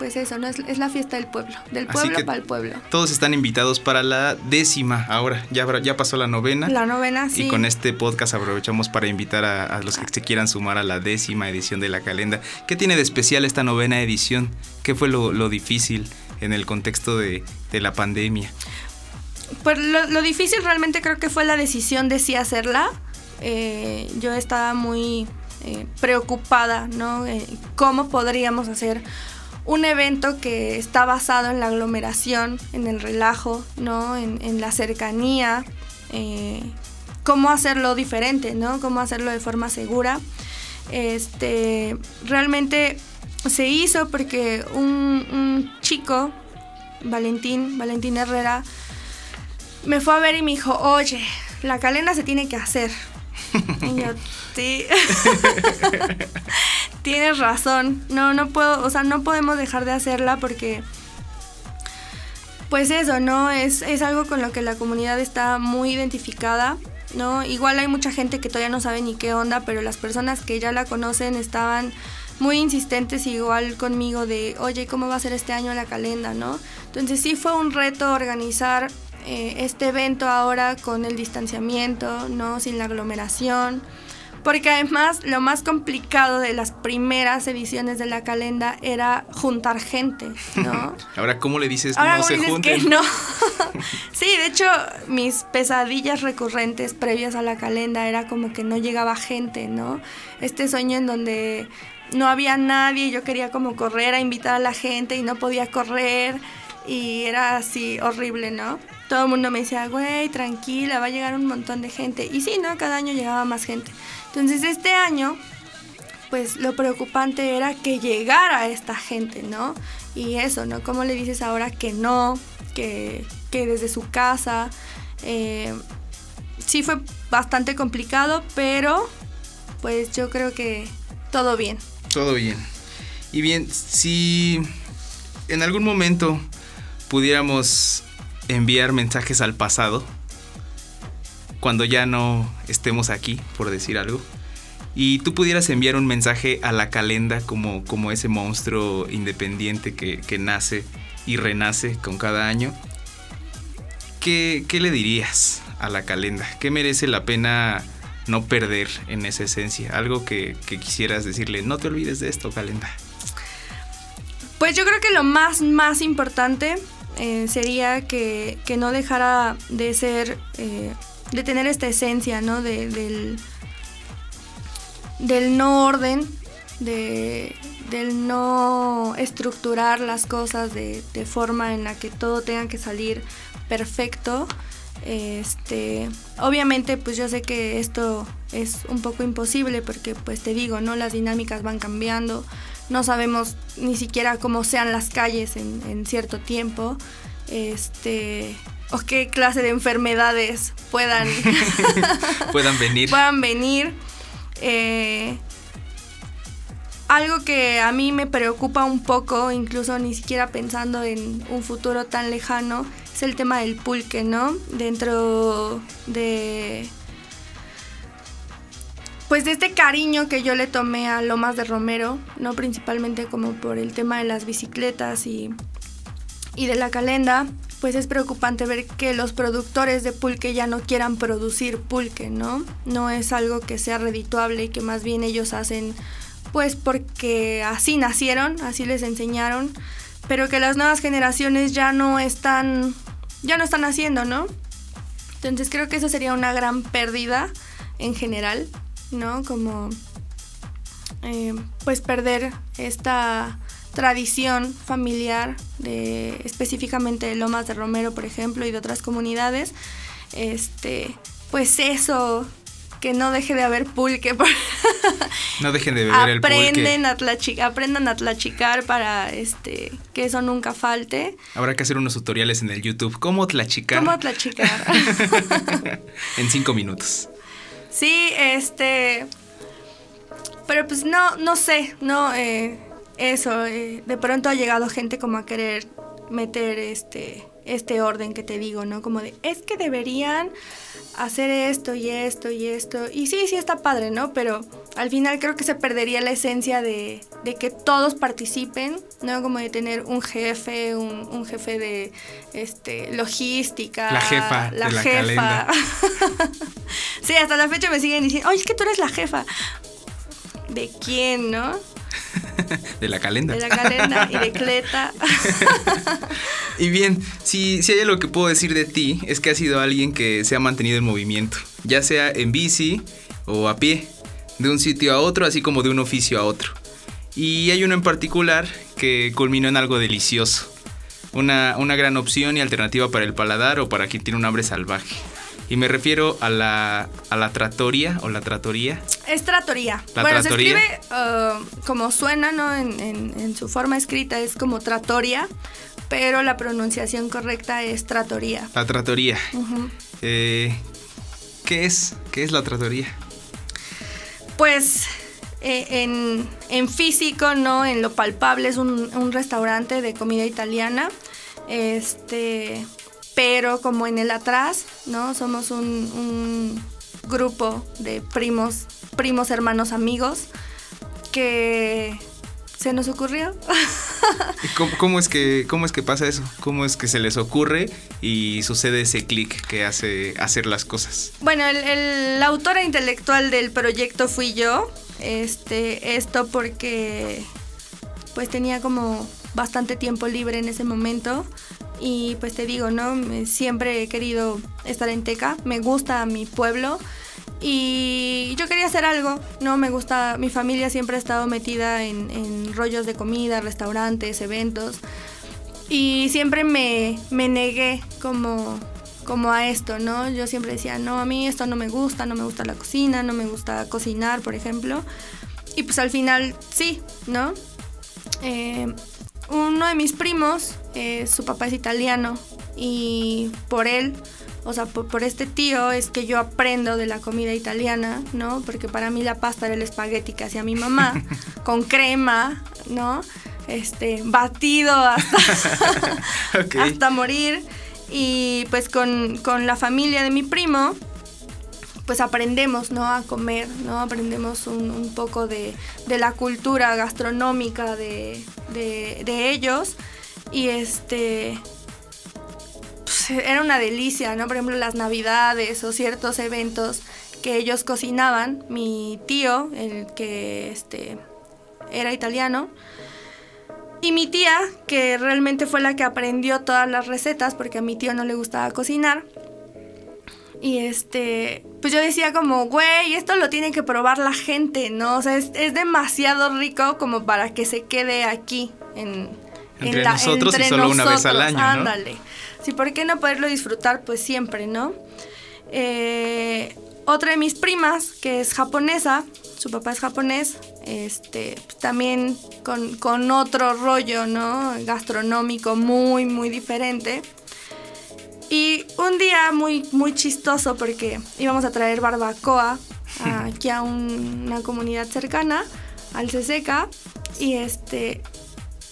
pues eso, ¿no? Es, es, la fiesta del pueblo, del pueblo para el pueblo. Todos están invitados para la décima ahora, ya, ya pasó la novena. La novena, sí. Y con este podcast aprovechamos para invitar a, a, los que se quieran sumar a la décima edición de la calenda. ¿Qué tiene de especial esta novena edición? ¿Qué fue lo, lo difícil en el contexto de, de la pandemia? Pues lo, lo, difícil realmente creo que fue la decisión de sí hacerla. Eh, yo estaba muy eh, preocupada, ¿no? Eh, ¿Cómo podríamos hacer un evento que está basado en la aglomeración, en el relajo, ¿no? En, la cercanía, eh, cómo hacerlo diferente, ¿no? Cómo hacerlo de forma segura. Este, realmente se hizo porque un, un chico, Valentín, Valentín Herrera, me fue a ver y me dijo, oye, la calenda se tiene que hacer. Y sí. Tienes razón. No, no puedo, o sea, no podemos dejar de hacerla porque pues eso, ¿no? Es, es algo con lo que la comunidad está muy identificada, ¿no? Igual hay mucha gente que todavía no sabe ni qué onda, pero las personas que ya la conocen estaban muy insistentes igual conmigo de, oye, ¿cómo va a ser este año la calenda, no? Entonces sí fue un reto organizar eh, este evento ahora con el distanciamiento, ¿no? Sin la aglomeración. Porque además lo más complicado de las primeras ediciones de la calenda era juntar gente, ¿no? Ahora, ¿cómo le dices Ahora, no ¿cómo se dices junten? que no? sí, de hecho, mis pesadillas recurrentes previas a la calenda era como que no llegaba gente, ¿no? Este sueño en donde no había nadie, yo quería como correr a invitar a la gente y no podía correr y era así horrible, ¿no? Todo el mundo me decía, güey, tranquila, va a llegar un montón de gente. Y sí, ¿no? Cada año llegaba más gente. Entonces este año, pues lo preocupante era que llegara esta gente, ¿no? Y eso, ¿no? ¿Cómo le dices ahora que no? Que, que desde su casa. Eh, sí fue bastante complicado, pero pues yo creo que todo bien. Todo bien. Y bien, si en algún momento pudiéramos enviar mensajes al pasado, cuando ya no estemos aquí, por decir algo, y tú pudieras enviar un mensaje a la calenda como, como ese monstruo independiente que, que nace y renace con cada año, ¿qué, ¿qué, le dirías a la calenda? ¿Qué merece la pena no perder en esa esencia? Algo que, quisieras decirle, no te olvides de esto, calenda. Pues yo creo que lo más, más importante eh, sería que, que, no dejara de ser... Eh, de tener esta esencia, ¿no? De, del, del no orden, de, del no estructurar las cosas de, de forma en la que todo tenga que salir perfecto. Este, obviamente pues yo sé que esto es un poco imposible porque pues te digo, ¿no? Las dinámicas van cambiando, no sabemos ni siquiera cómo sean las calles en, cierto tiempo, este, o qué clase de enfermedades puedan, puedan venir. puedan venir. Eh, algo que a mí me preocupa un poco, incluso ni siquiera pensando en un futuro tan lejano, es el tema del pulque, ¿no? Dentro de pues de este cariño que yo le tomé a Lomas de Romero, no principalmente como por el tema de las bicicletas y, y de la calenda, pues es preocupante ver que los productores de pulque ya no quieran producir pulque, ¿no? No es algo que sea redituable y que más bien ellos hacen pues porque así nacieron, así les enseñaron, pero que las nuevas generaciones ya no están ya no están haciendo, ¿no? Entonces creo que eso sería una gran pérdida en general ¿no? Como eh, pues perder esta tradición familiar de específicamente de Lomas de Romero, por ejemplo, y de otras comunidades. Este, pues eso que no deje de haber pulque. no dejen de beber el pulque. A aprendan a tlachicar para este, que eso nunca falte. Habrá que hacer unos tutoriales en el YouTube. ¿Cómo tlachicar? ¿Cómo tlachicar? en cinco minutos. Sí, este. Pero pues no, no sé, no, eh, eso, eh, de pronto ha llegado gente como a querer meter este, este orden que te digo, ¿no? Como de, es que deberían hacer esto y esto y esto. Y sí, sí está padre, ¿no? Pero al final creo que se perdería la esencia de, que todos participen, ¿no? Como de tener un jefe, un, jefe de este, logística. La jefa. La, jefa. sí, hasta la fecha me siguen diciendo, oye, es que tú eres la jefa. ¿De quién, no? de la calenda. De la calenda y de Cleta. y bien, si, si hay algo que puedo decir de ti, es que has sido alguien que se ha mantenido en movimiento, ya sea en bici o a pie, de un sitio a otro, así como de un oficio a otro. Y hay uno en particular que culminó en algo delicioso. Una, una gran opción y alternativa para el paladar o para quien tiene un hambre salvaje. Y me refiero a la, a la tratoria o la tratoría. Es tratoría. bueno, se escribe uh, como suena, ¿no? En, su forma escrita es como tratoria, pero la pronunciación correcta es tratoría. La tratoría. Eh, ¿Qué es? ¿Qué es la tratoría? Pues eh, en, físico, ¿no? En lo palpable es un, un restaurante de comida italiana. Este, pero como en el atrás, ¿no? Somos un, grupo de primos, primos, hermanos, amigos, que se nos ocurrió. cómo, es que, ¿Cómo es que pasa eso? ¿Cómo es que se les ocurre y sucede ese clic que hace hacer las cosas? Bueno, el, la autora intelectual del proyecto fui yo. Este, esto porque pues tenía como bastante tiempo libre en ese momento y pues te digo, ¿no? Siempre he querido estar en Teca, me gusta mi pueblo y yo quería hacer algo, ¿no? Me gusta, mi familia siempre ha estado metida en, rollos de comida, restaurantes, eventos y siempre me, me negué como como a esto, ¿no? Yo siempre decía, no, a mí esto no me gusta, no me gusta la cocina, no me gusta cocinar, por ejemplo. Y pues al final sí, ¿no? Eh, uno de mis primos, eh, su papá es italiano y por él, o sea, por, este tío es que yo aprendo de la comida italiana, ¿no? Porque para mí la pasta era el espagueti que hacía mi mamá, con crema, ¿no? Este, batido hasta, hasta morir. Y pues con, con la familia de mi primo, pues aprendemos, ¿no? A comer, ¿no? Aprendemos un, poco de, la cultura gastronómica de, ellos. Y este, pues, era una delicia, ¿no? Por ejemplo, las navidades o ciertos eventos que ellos cocinaban. Mi tío, el que este, era italiano, y mi tía, que realmente fue la que aprendió todas las recetas, porque a mi tío no le gustaba cocinar. Y este, pues yo decía como, güey, esto lo tiene que probar la gente, ¿no? O sea, es, demasiado rico como para que se quede aquí en... Entre nosotros y solo una vez al año, ¿no? Ándale. Sí, ¿por qué no poderlo disfrutar pues siempre, no? Eh, otra de mis primas, que es japonesa, su papá es japonés, este, también con, con otro rollo, ¿no? Gastronómico muy, muy diferente. Y un día muy, muy chistoso porque íbamos a traer barbacoa aquí a una comunidad cercana, al Ceseca, y este,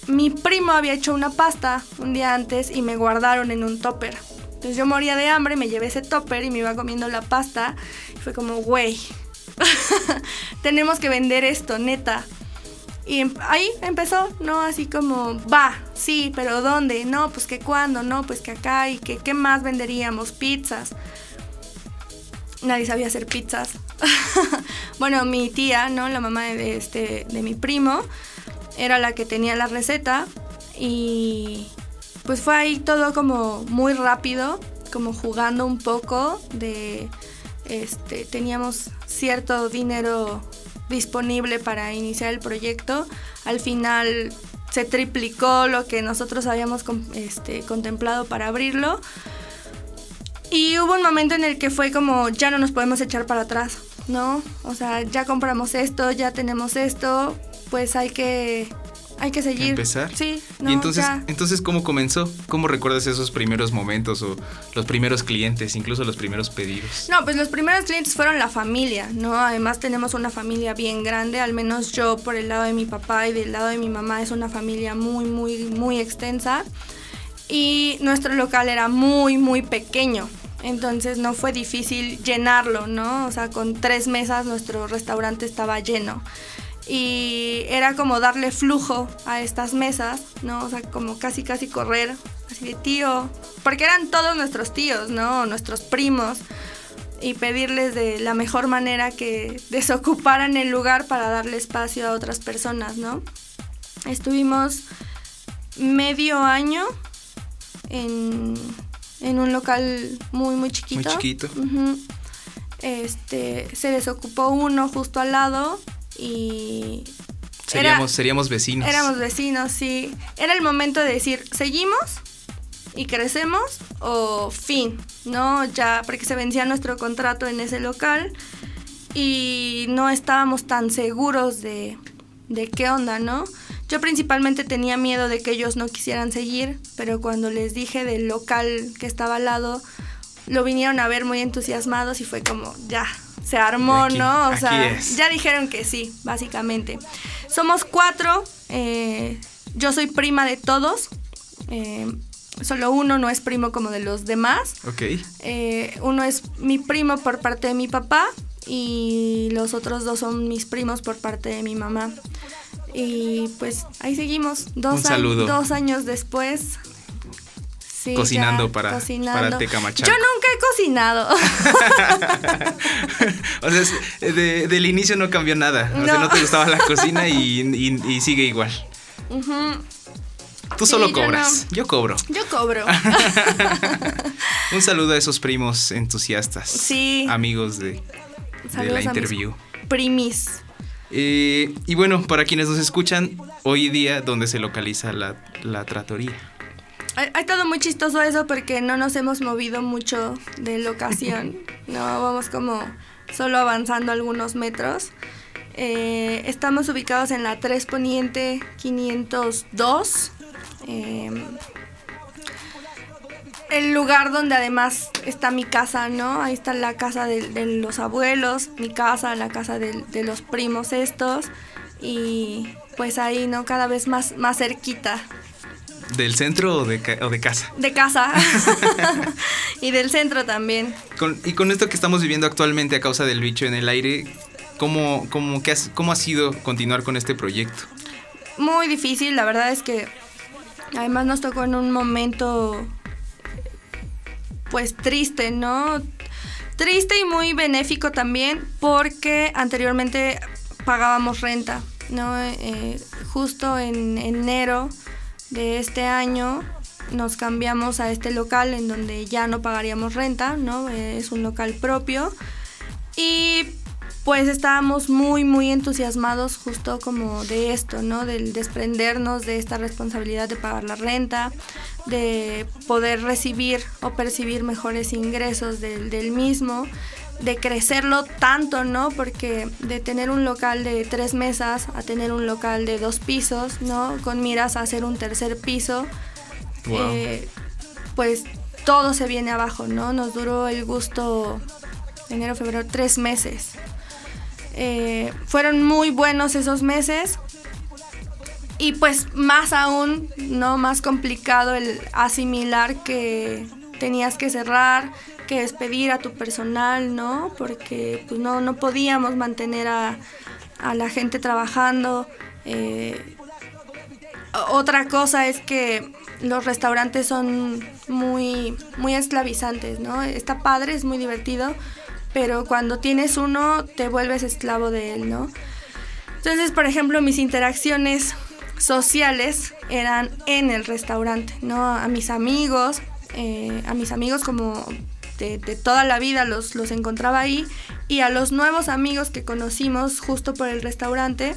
mi primo había hecho una pasta un día antes y me guardaron en un topper. Entonces yo moría de hambre, me llevé ese topper y me iba comiendo la pasta. Y fue como, güey, tenemos que vender esto, neta. Y em, ahí empezó, ¿no? Así como, va, sí, pero ¿dónde? No, pues que cuándo, no, pues que acá y que qué más venderíamos, pizzas. Nadie sabía hacer pizzas. bueno, mi tía, ¿no? La mamá de, este, de mi primo, era la que tenía la receta y pues fue ahí todo como muy rápido, como jugando un poco de, este, teníamos cierto dinero disponible para iniciar el proyecto. Al final se triplicó lo que nosotros habíamos este, contemplado para abrirlo. Y hubo un momento en el que fue como, ya no nos podemos echar para atrás, ¿no? O sea, ya compramos esto, ya tenemos esto, pues hay que hay que seguir. Empezar. Sí. y entonces, entonces, ¿cómo comenzó? ¿Cómo recuerdas esos primeros momentos o los primeros clientes, incluso los primeros pedidos? No, pues los primeros clientes fueron la familia, ¿no? Además tenemos una familia bien grande, al menos yo por el lado de mi papá y del lado de mi mamá es una familia muy, muy, muy extensa. Y nuestro local era muy, muy pequeño. Entonces no fue difícil llenarlo, ¿no? O sea, con tres mesas nuestro restaurante estaba lleno y era como darle flujo a estas mesas, ¿no? O sea, como casi casi correr, así de tío, porque eran todos nuestros tíos, ¿no? Nuestros primos y pedirles de la mejor manera que desocuparan el lugar para darle espacio a otras personas, ¿no? Estuvimos medio año en, un local muy, muy chiquito. Muy chiquito. Este, se desocupó uno justo al lado y... Seríamos, seríamos vecinos. Éramos vecinos, sí. Era el momento de decir, ¿seguimos? y crecemos o fin, ¿no? Ya, porque se vencía nuestro contrato en ese local y no estábamos tan seguros de, de, qué onda, ¿no? Yo principalmente tenía miedo de que ellos no quisieran seguir, pero cuando les dije del local que estaba al lado, lo vinieron a ver muy entusiasmados y fue como, ya, se armó, ¿no? O sea, ya dijeron que sí, básicamente. Somos cuatro, eh, yo soy prima de todos. Eh, solo uno no es primo como de los demás. Ok. Eh, uno es mi primo por parte de mi papá y los otros dos son mis primos por parte de mi mamá. Y pues ahí seguimos, dos, dos años después cocinando para, para Tecamachalco. Yo nunca he cocinado. o sea, del inicio no cambió nada. O sea, no te gustaba la cocina y, sigue igual. Tú solo cobras. Yo, cobro. Yo cobro. Un saludo a esos primos entusiastas. Sí. Amigos de, la interview. Primis. Eh, y bueno, para quienes nos escuchan, hoy día, ¿dónde se localiza la, la tratoría? Ha, estado muy chistoso eso porque no nos hemos movido mucho de locación. No, vamos como solo avanzando algunos metros. Eh, estamos ubicados en la 3 Poniente 502. Em, el lugar donde además está mi casa, ¿no? Ahí está la casa de, los abuelos, mi casa, la casa de, de, los primos estos. Y pues ahí, ¿no? Cada vez más, más cerquita ¿Del centro o de, de casa? De casa. y del centro también. y con esto que estamos viviendo actualmente a causa del bicho en el aire, ¿cómo, cómo, ¿cómo ha sido continuar con este proyecto? Muy difícil, la verdad es que además nos tocó en un momento pues triste, ¿no? Triste y muy benéfico también porque anteriormente pagábamos renta, ¿no? Eh, justo en enero de este año nos cambiamos a este local en donde ya no pagaríamos renta, ¿no? Es un local propio. Y pues estábamos muy, muy entusiasmados justo como de esto, ¿no? Del desprendernos de esta responsabilidad de pagar la renta, de poder recibir o percibir mejores ingresos del, del mismo, de crecerlo tanto, ¿no? Porque de tener un local de tres mesas a tener un local de dos pisos, ¿no? Con miras a hacer un tercer piso, eh, pues todo se viene abajo, ¿no? Nos duró el gusto enero, febrero, tres meses. Eh, fueron muy buenos esos meses. Y pues más aún, ¿no? Más complicado el asimilar que tenías que cerrar, que despedir a tu personal, ¿no? Porque pues no, no podíamos mantener a, la gente trabajando. Eh, otra cosa es que los restaurantes son muy, muy esclavizantes, ¿no? Está padre, es muy divertido, pero cuando tienes uno te vuelves esclavo de él, ¿no? Entonces, por ejemplo, mis interacciones sociales eran en el restaurante, ¿no? A mis amigos, eh, a mis amigos como de, toda la vida los, los encontraba ahí y a los nuevos amigos que conocimos justo por el restaurante,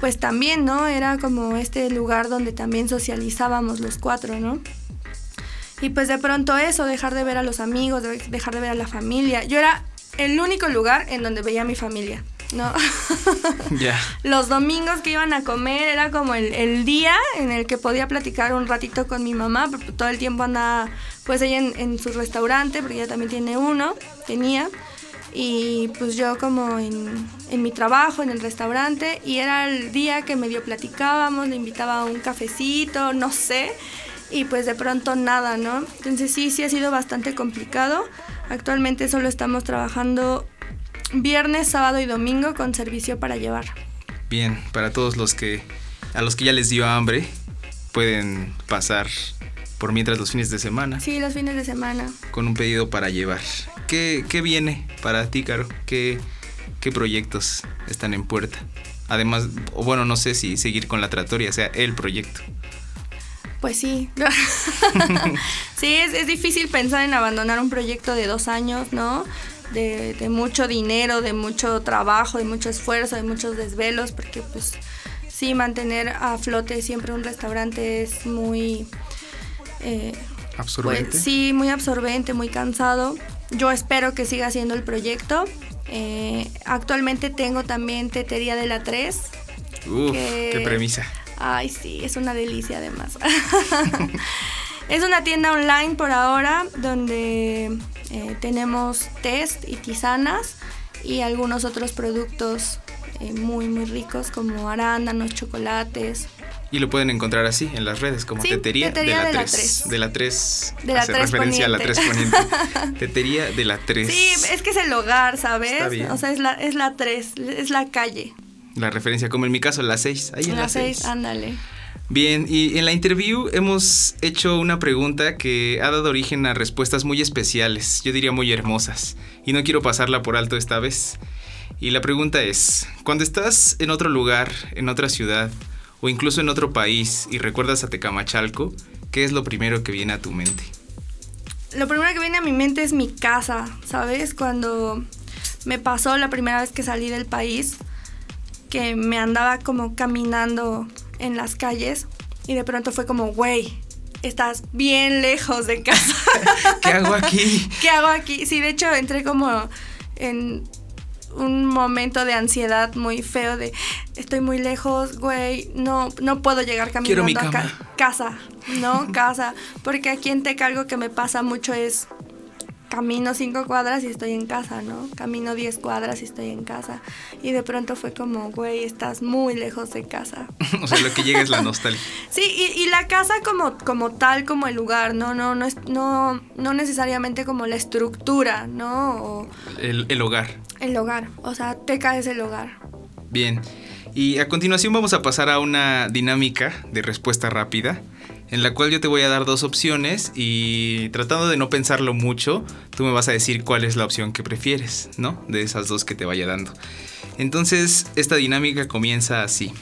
pues también, ¿no? Era como este lugar donde también socializábamos los cuatro, ¿no? Y pues de pronto eso, dejar de ver a los amigos, dejar de ver a la familia. Yo era el único lugar en donde veía a mi familia. ¿No? Ya. Los domingos que iban a comer era como el, día en el que podía platicar un ratito con mi mamá, porque todo el tiempo andaba pues ella en, su restaurante, porque ella también tiene uno, tenía, y pues yo como en, en, mi trabajo, en el restaurante, y era el día que medio platicábamos, le invitaba a un cafecito, no sé, y pues de pronto nada, ¿no? Entonces sí, sí ha sido bastante complicado. Actualmente solo estamos trabajando viernes, sábado y domingo con servicio para llevar. Bien, para todos los que a los que ya les dio hambre, pueden pasar por mientras los fines de semana. Sí, los fines de semana. Con un pedido para llevar. ¿Qué, viene para ti, Caro? ¿Qué, ¿Qué proyectos están en puerta? Además, o bueno, no sé si seguir con la tratoria, sea el proyecto. Pues sí. sí, es, es, difícil pensar en abandonar un proyecto de dos años, ¿no? De, mucho dinero, de mucho trabajo, de mucho esfuerzo, de muchos desvelos, porque pues sí, mantener a flote siempre un restaurante es muy... Eh, absorbente. Pues, sí, muy absorbente, muy cansado. Yo espero que siga siendo el proyecto. Eh, actualmente tengo también Tetería de la 3. Uf, qué premisa. Ay, sí, es una delicia además. es una tienda online por ahora donde eh, tenemos test y tisanas y algunos otros productos eh, muy muy ricos como arándanos, chocolates. Y lo pueden encontrar así en las redes como Tetería, de, la 3. De la 3. De la 3 referencia a la 3 poniente. tetería de la 3. Sí, es que es el hogar, ¿sabes? O sea, es la, es la 3, es la calle. La referencia, como en mi caso, la 6. Ahí en la 6, ándale. Bien, y en la interview hemos hecho una pregunta que ha dado origen a respuestas muy especiales, yo diría muy hermosas, y no quiero pasarla por alto esta vez. Y la pregunta es, cuando estás en otro lugar, en otra ciudad, o incluso en otro país y recuerdas a Tecamachalco, ¿qué es lo primero que viene a tu mente? Lo primero que viene a mi mente es mi casa, ¿sabes? Cuando me pasó la primera vez que salí del país, que me andaba como caminando en las calles y de pronto fue como, güey, estás bien lejos de casa. ¿Qué hago aquí? ¿Qué hago aquí? Sí, de hecho entré como en un momento de ansiedad muy feo de estoy muy lejos, güey, no, no puedo llegar caminando a casa, ¿no? casa. Porque aquí en Teca algo que me pasa mucho es camino cinco cuadras y estoy en casa, ¿no? Camino diez cuadras y estoy en casa. Y de pronto fue como, güey, estás muy lejos de casa. o sea, lo que llega es la nostalgia. sí, y, la casa como, como tal, como el lugar, ¿no? No, no, no, no necesariamente como la estructura, ¿no? el, el hogar. El hogar, o sea, te caes el hogar. Bien, y a continuación vamos a pasar a una dinámica de respuesta rápida en la cual yo te voy a dar dos opciones y tratando de no pensarlo mucho, tú me vas a decir cuál es la opción que prefieres, ¿no? De esas dos que te vaya dando. Entonces, esta dinámica comienza así.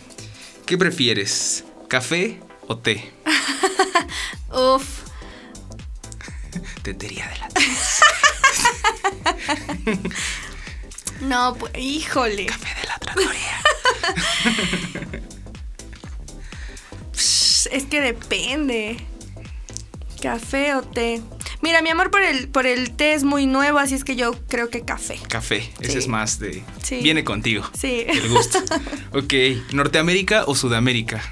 ¿Qué prefieres? ¿Café o té? Uf. Tetería de la No, pues, híjole. Café de la trattoria. Es que depende. Café o té. Mira, mi amor por el, por el té es muy nuevo, así es que yo creo que café. Café, ese es más de... Sí. Viene contigo. Sí. El gusto. ok, ¿Norteamérica o Sudamérica?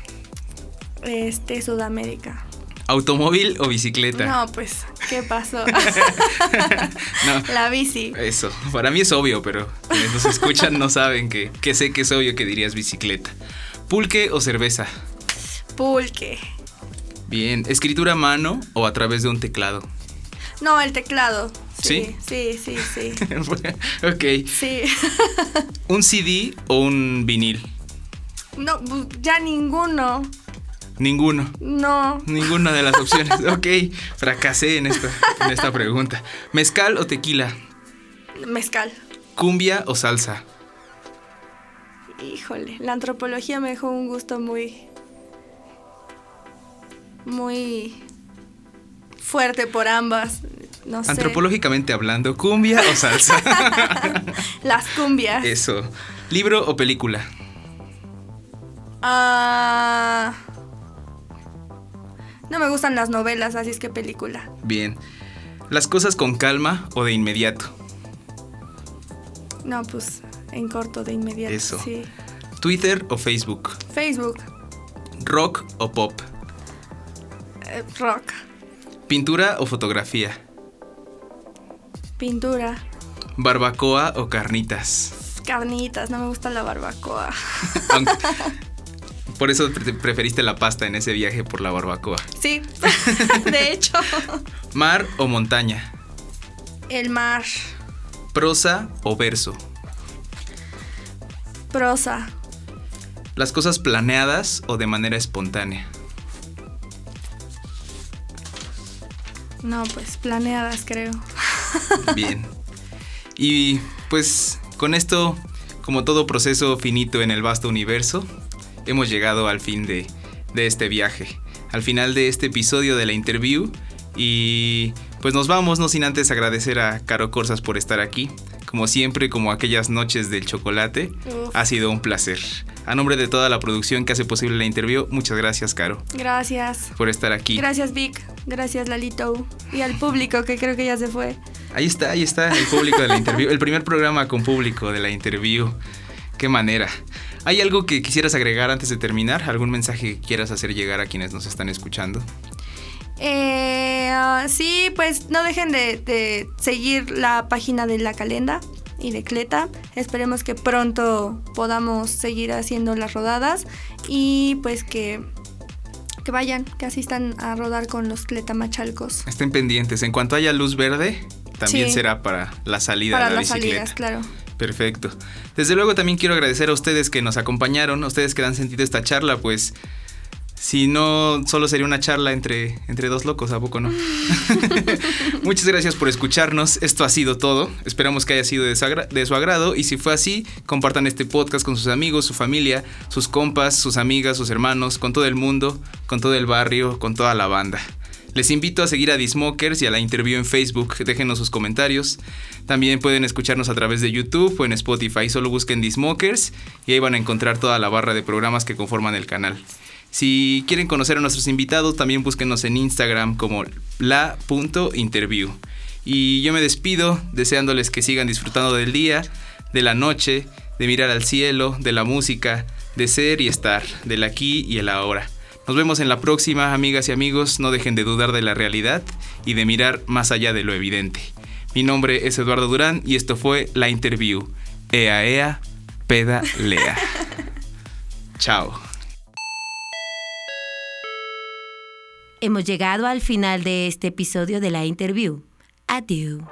Este, Sudamérica. ¿Automóvil o bicicleta? No, pues, ¿qué pasó? No, La bici. Eso, para mí es obvio, pero quienes nos escuchan no saben que, que sé que es obvio que dirías bicicleta. ¿Pulque o cerveza? Pulque. Bien, ¿escritura a mano o a través de un teclado? No, el teclado. ¿Sí? Sí, sí, sí, sí. ok, Sí. ¿un CD o un vinil? No, ya ninguno. Ninguno. No. Ninguna de las opciones. Ok, fracasé en esta, en esta pregunta. ¿Mezcal o tequila? Mezcal. ¿Cumbia o salsa? Híjole, la antropología me dejó un gusto muy. Muy. fuerte por ambas. No sé. Antropológicamente hablando, ¿cumbia o salsa? Las cumbias. Eso. ¿Libro o película? Ah. No me gustan las novelas, así es que película. Bien. ¿Las cosas con calma o de inmediato? No, pues en corto de inmediato. Eso. Sí. ¿Twitter o Facebook? Facebook. ¿Rock o pop? Eh, rock. ¿Pintura o fotografía? Pintura. ¿Barbacoa o carnitas? Carnitas, no me gusta la barbacoa. Aunque- por eso pre- preferiste la pasta en ese viaje por la barbacoa. Sí, de hecho. ¿Mar o montaña? El mar. ¿Prosa o verso? Prosa. ¿Las cosas planeadas o de manera espontánea? No, pues planeadas, creo. Bien. Y pues con esto, como todo proceso finito en el vasto universo, hemos llegado al fin de, de este viaje, al final de este episodio de la interview. Y pues nos vamos, no sin antes agradecer a Caro Corsas por estar aquí. Como siempre, como aquellas noches del chocolate, Uf. ha sido un placer. A nombre de toda la producción que hace posible la interview, muchas gracias, Caro, Gracias. por estar aquí. Gracias, Vic. Gracias, Lalito. Y al público que creo que ya se fue. Ahí está, ahí está el público de la interview. El primer programa con público de la interview. Qué manera. ¿Hay algo que quisieras agregar antes de terminar? ¿Algún mensaje que quieras hacer llegar a quienes nos están escuchando? Eh, ah, sí, pues no dejen de, de seguir la página de La Calenda y de Cleta. Esperemos que pronto podamos seguir haciendo las rodadas y pues que, que vayan, que asistan a rodar con los Cleta Machalcos. Estén pendientes. En cuanto haya luz verde, también Sí. será para la salida Para de la las bicicleta. salidas, claro. Perfecto. Desde luego también quiero agradecer a ustedes que nos acompañaron, a ustedes que han sentido esta charla, pues si no, solo sería una charla entre, entre dos locos, ¿a poco no? Muchas gracias por escucharnos, esto ha sido todo, esperamos que haya sido de su, de su agrado y si fue así, compartan este podcast con sus amigos, su familia, sus compas, sus amigas, sus hermanos, con todo el mundo, con todo el barrio, con toda la banda. Les invito a seguir a Dismokers y a la interview en Facebook. Déjenos sus comentarios. También pueden escucharnos a través de YouTube o en Spotify. Solo busquen Dismokers y ahí van a encontrar toda la barra de programas que conforman el canal. Si quieren conocer a nuestros invitados, también búsquenos en Instagram como la.interview. Y yo me despido deseándoles que sigan disfrutando del día, de la noche, de mirar al cielo, de la música, de ser y estar, del aquí y el ahora. Nos vemos en la próxima, amigas y amigos. No dejen de dudar de la realidad y de mirar más allá de lo evidente. Mi nombre es Eduardo Durán y esto fue La Interview. Ea, ea, peda, lea. Chao. Hemos llegado al final de este episodio de la interview. Adiós.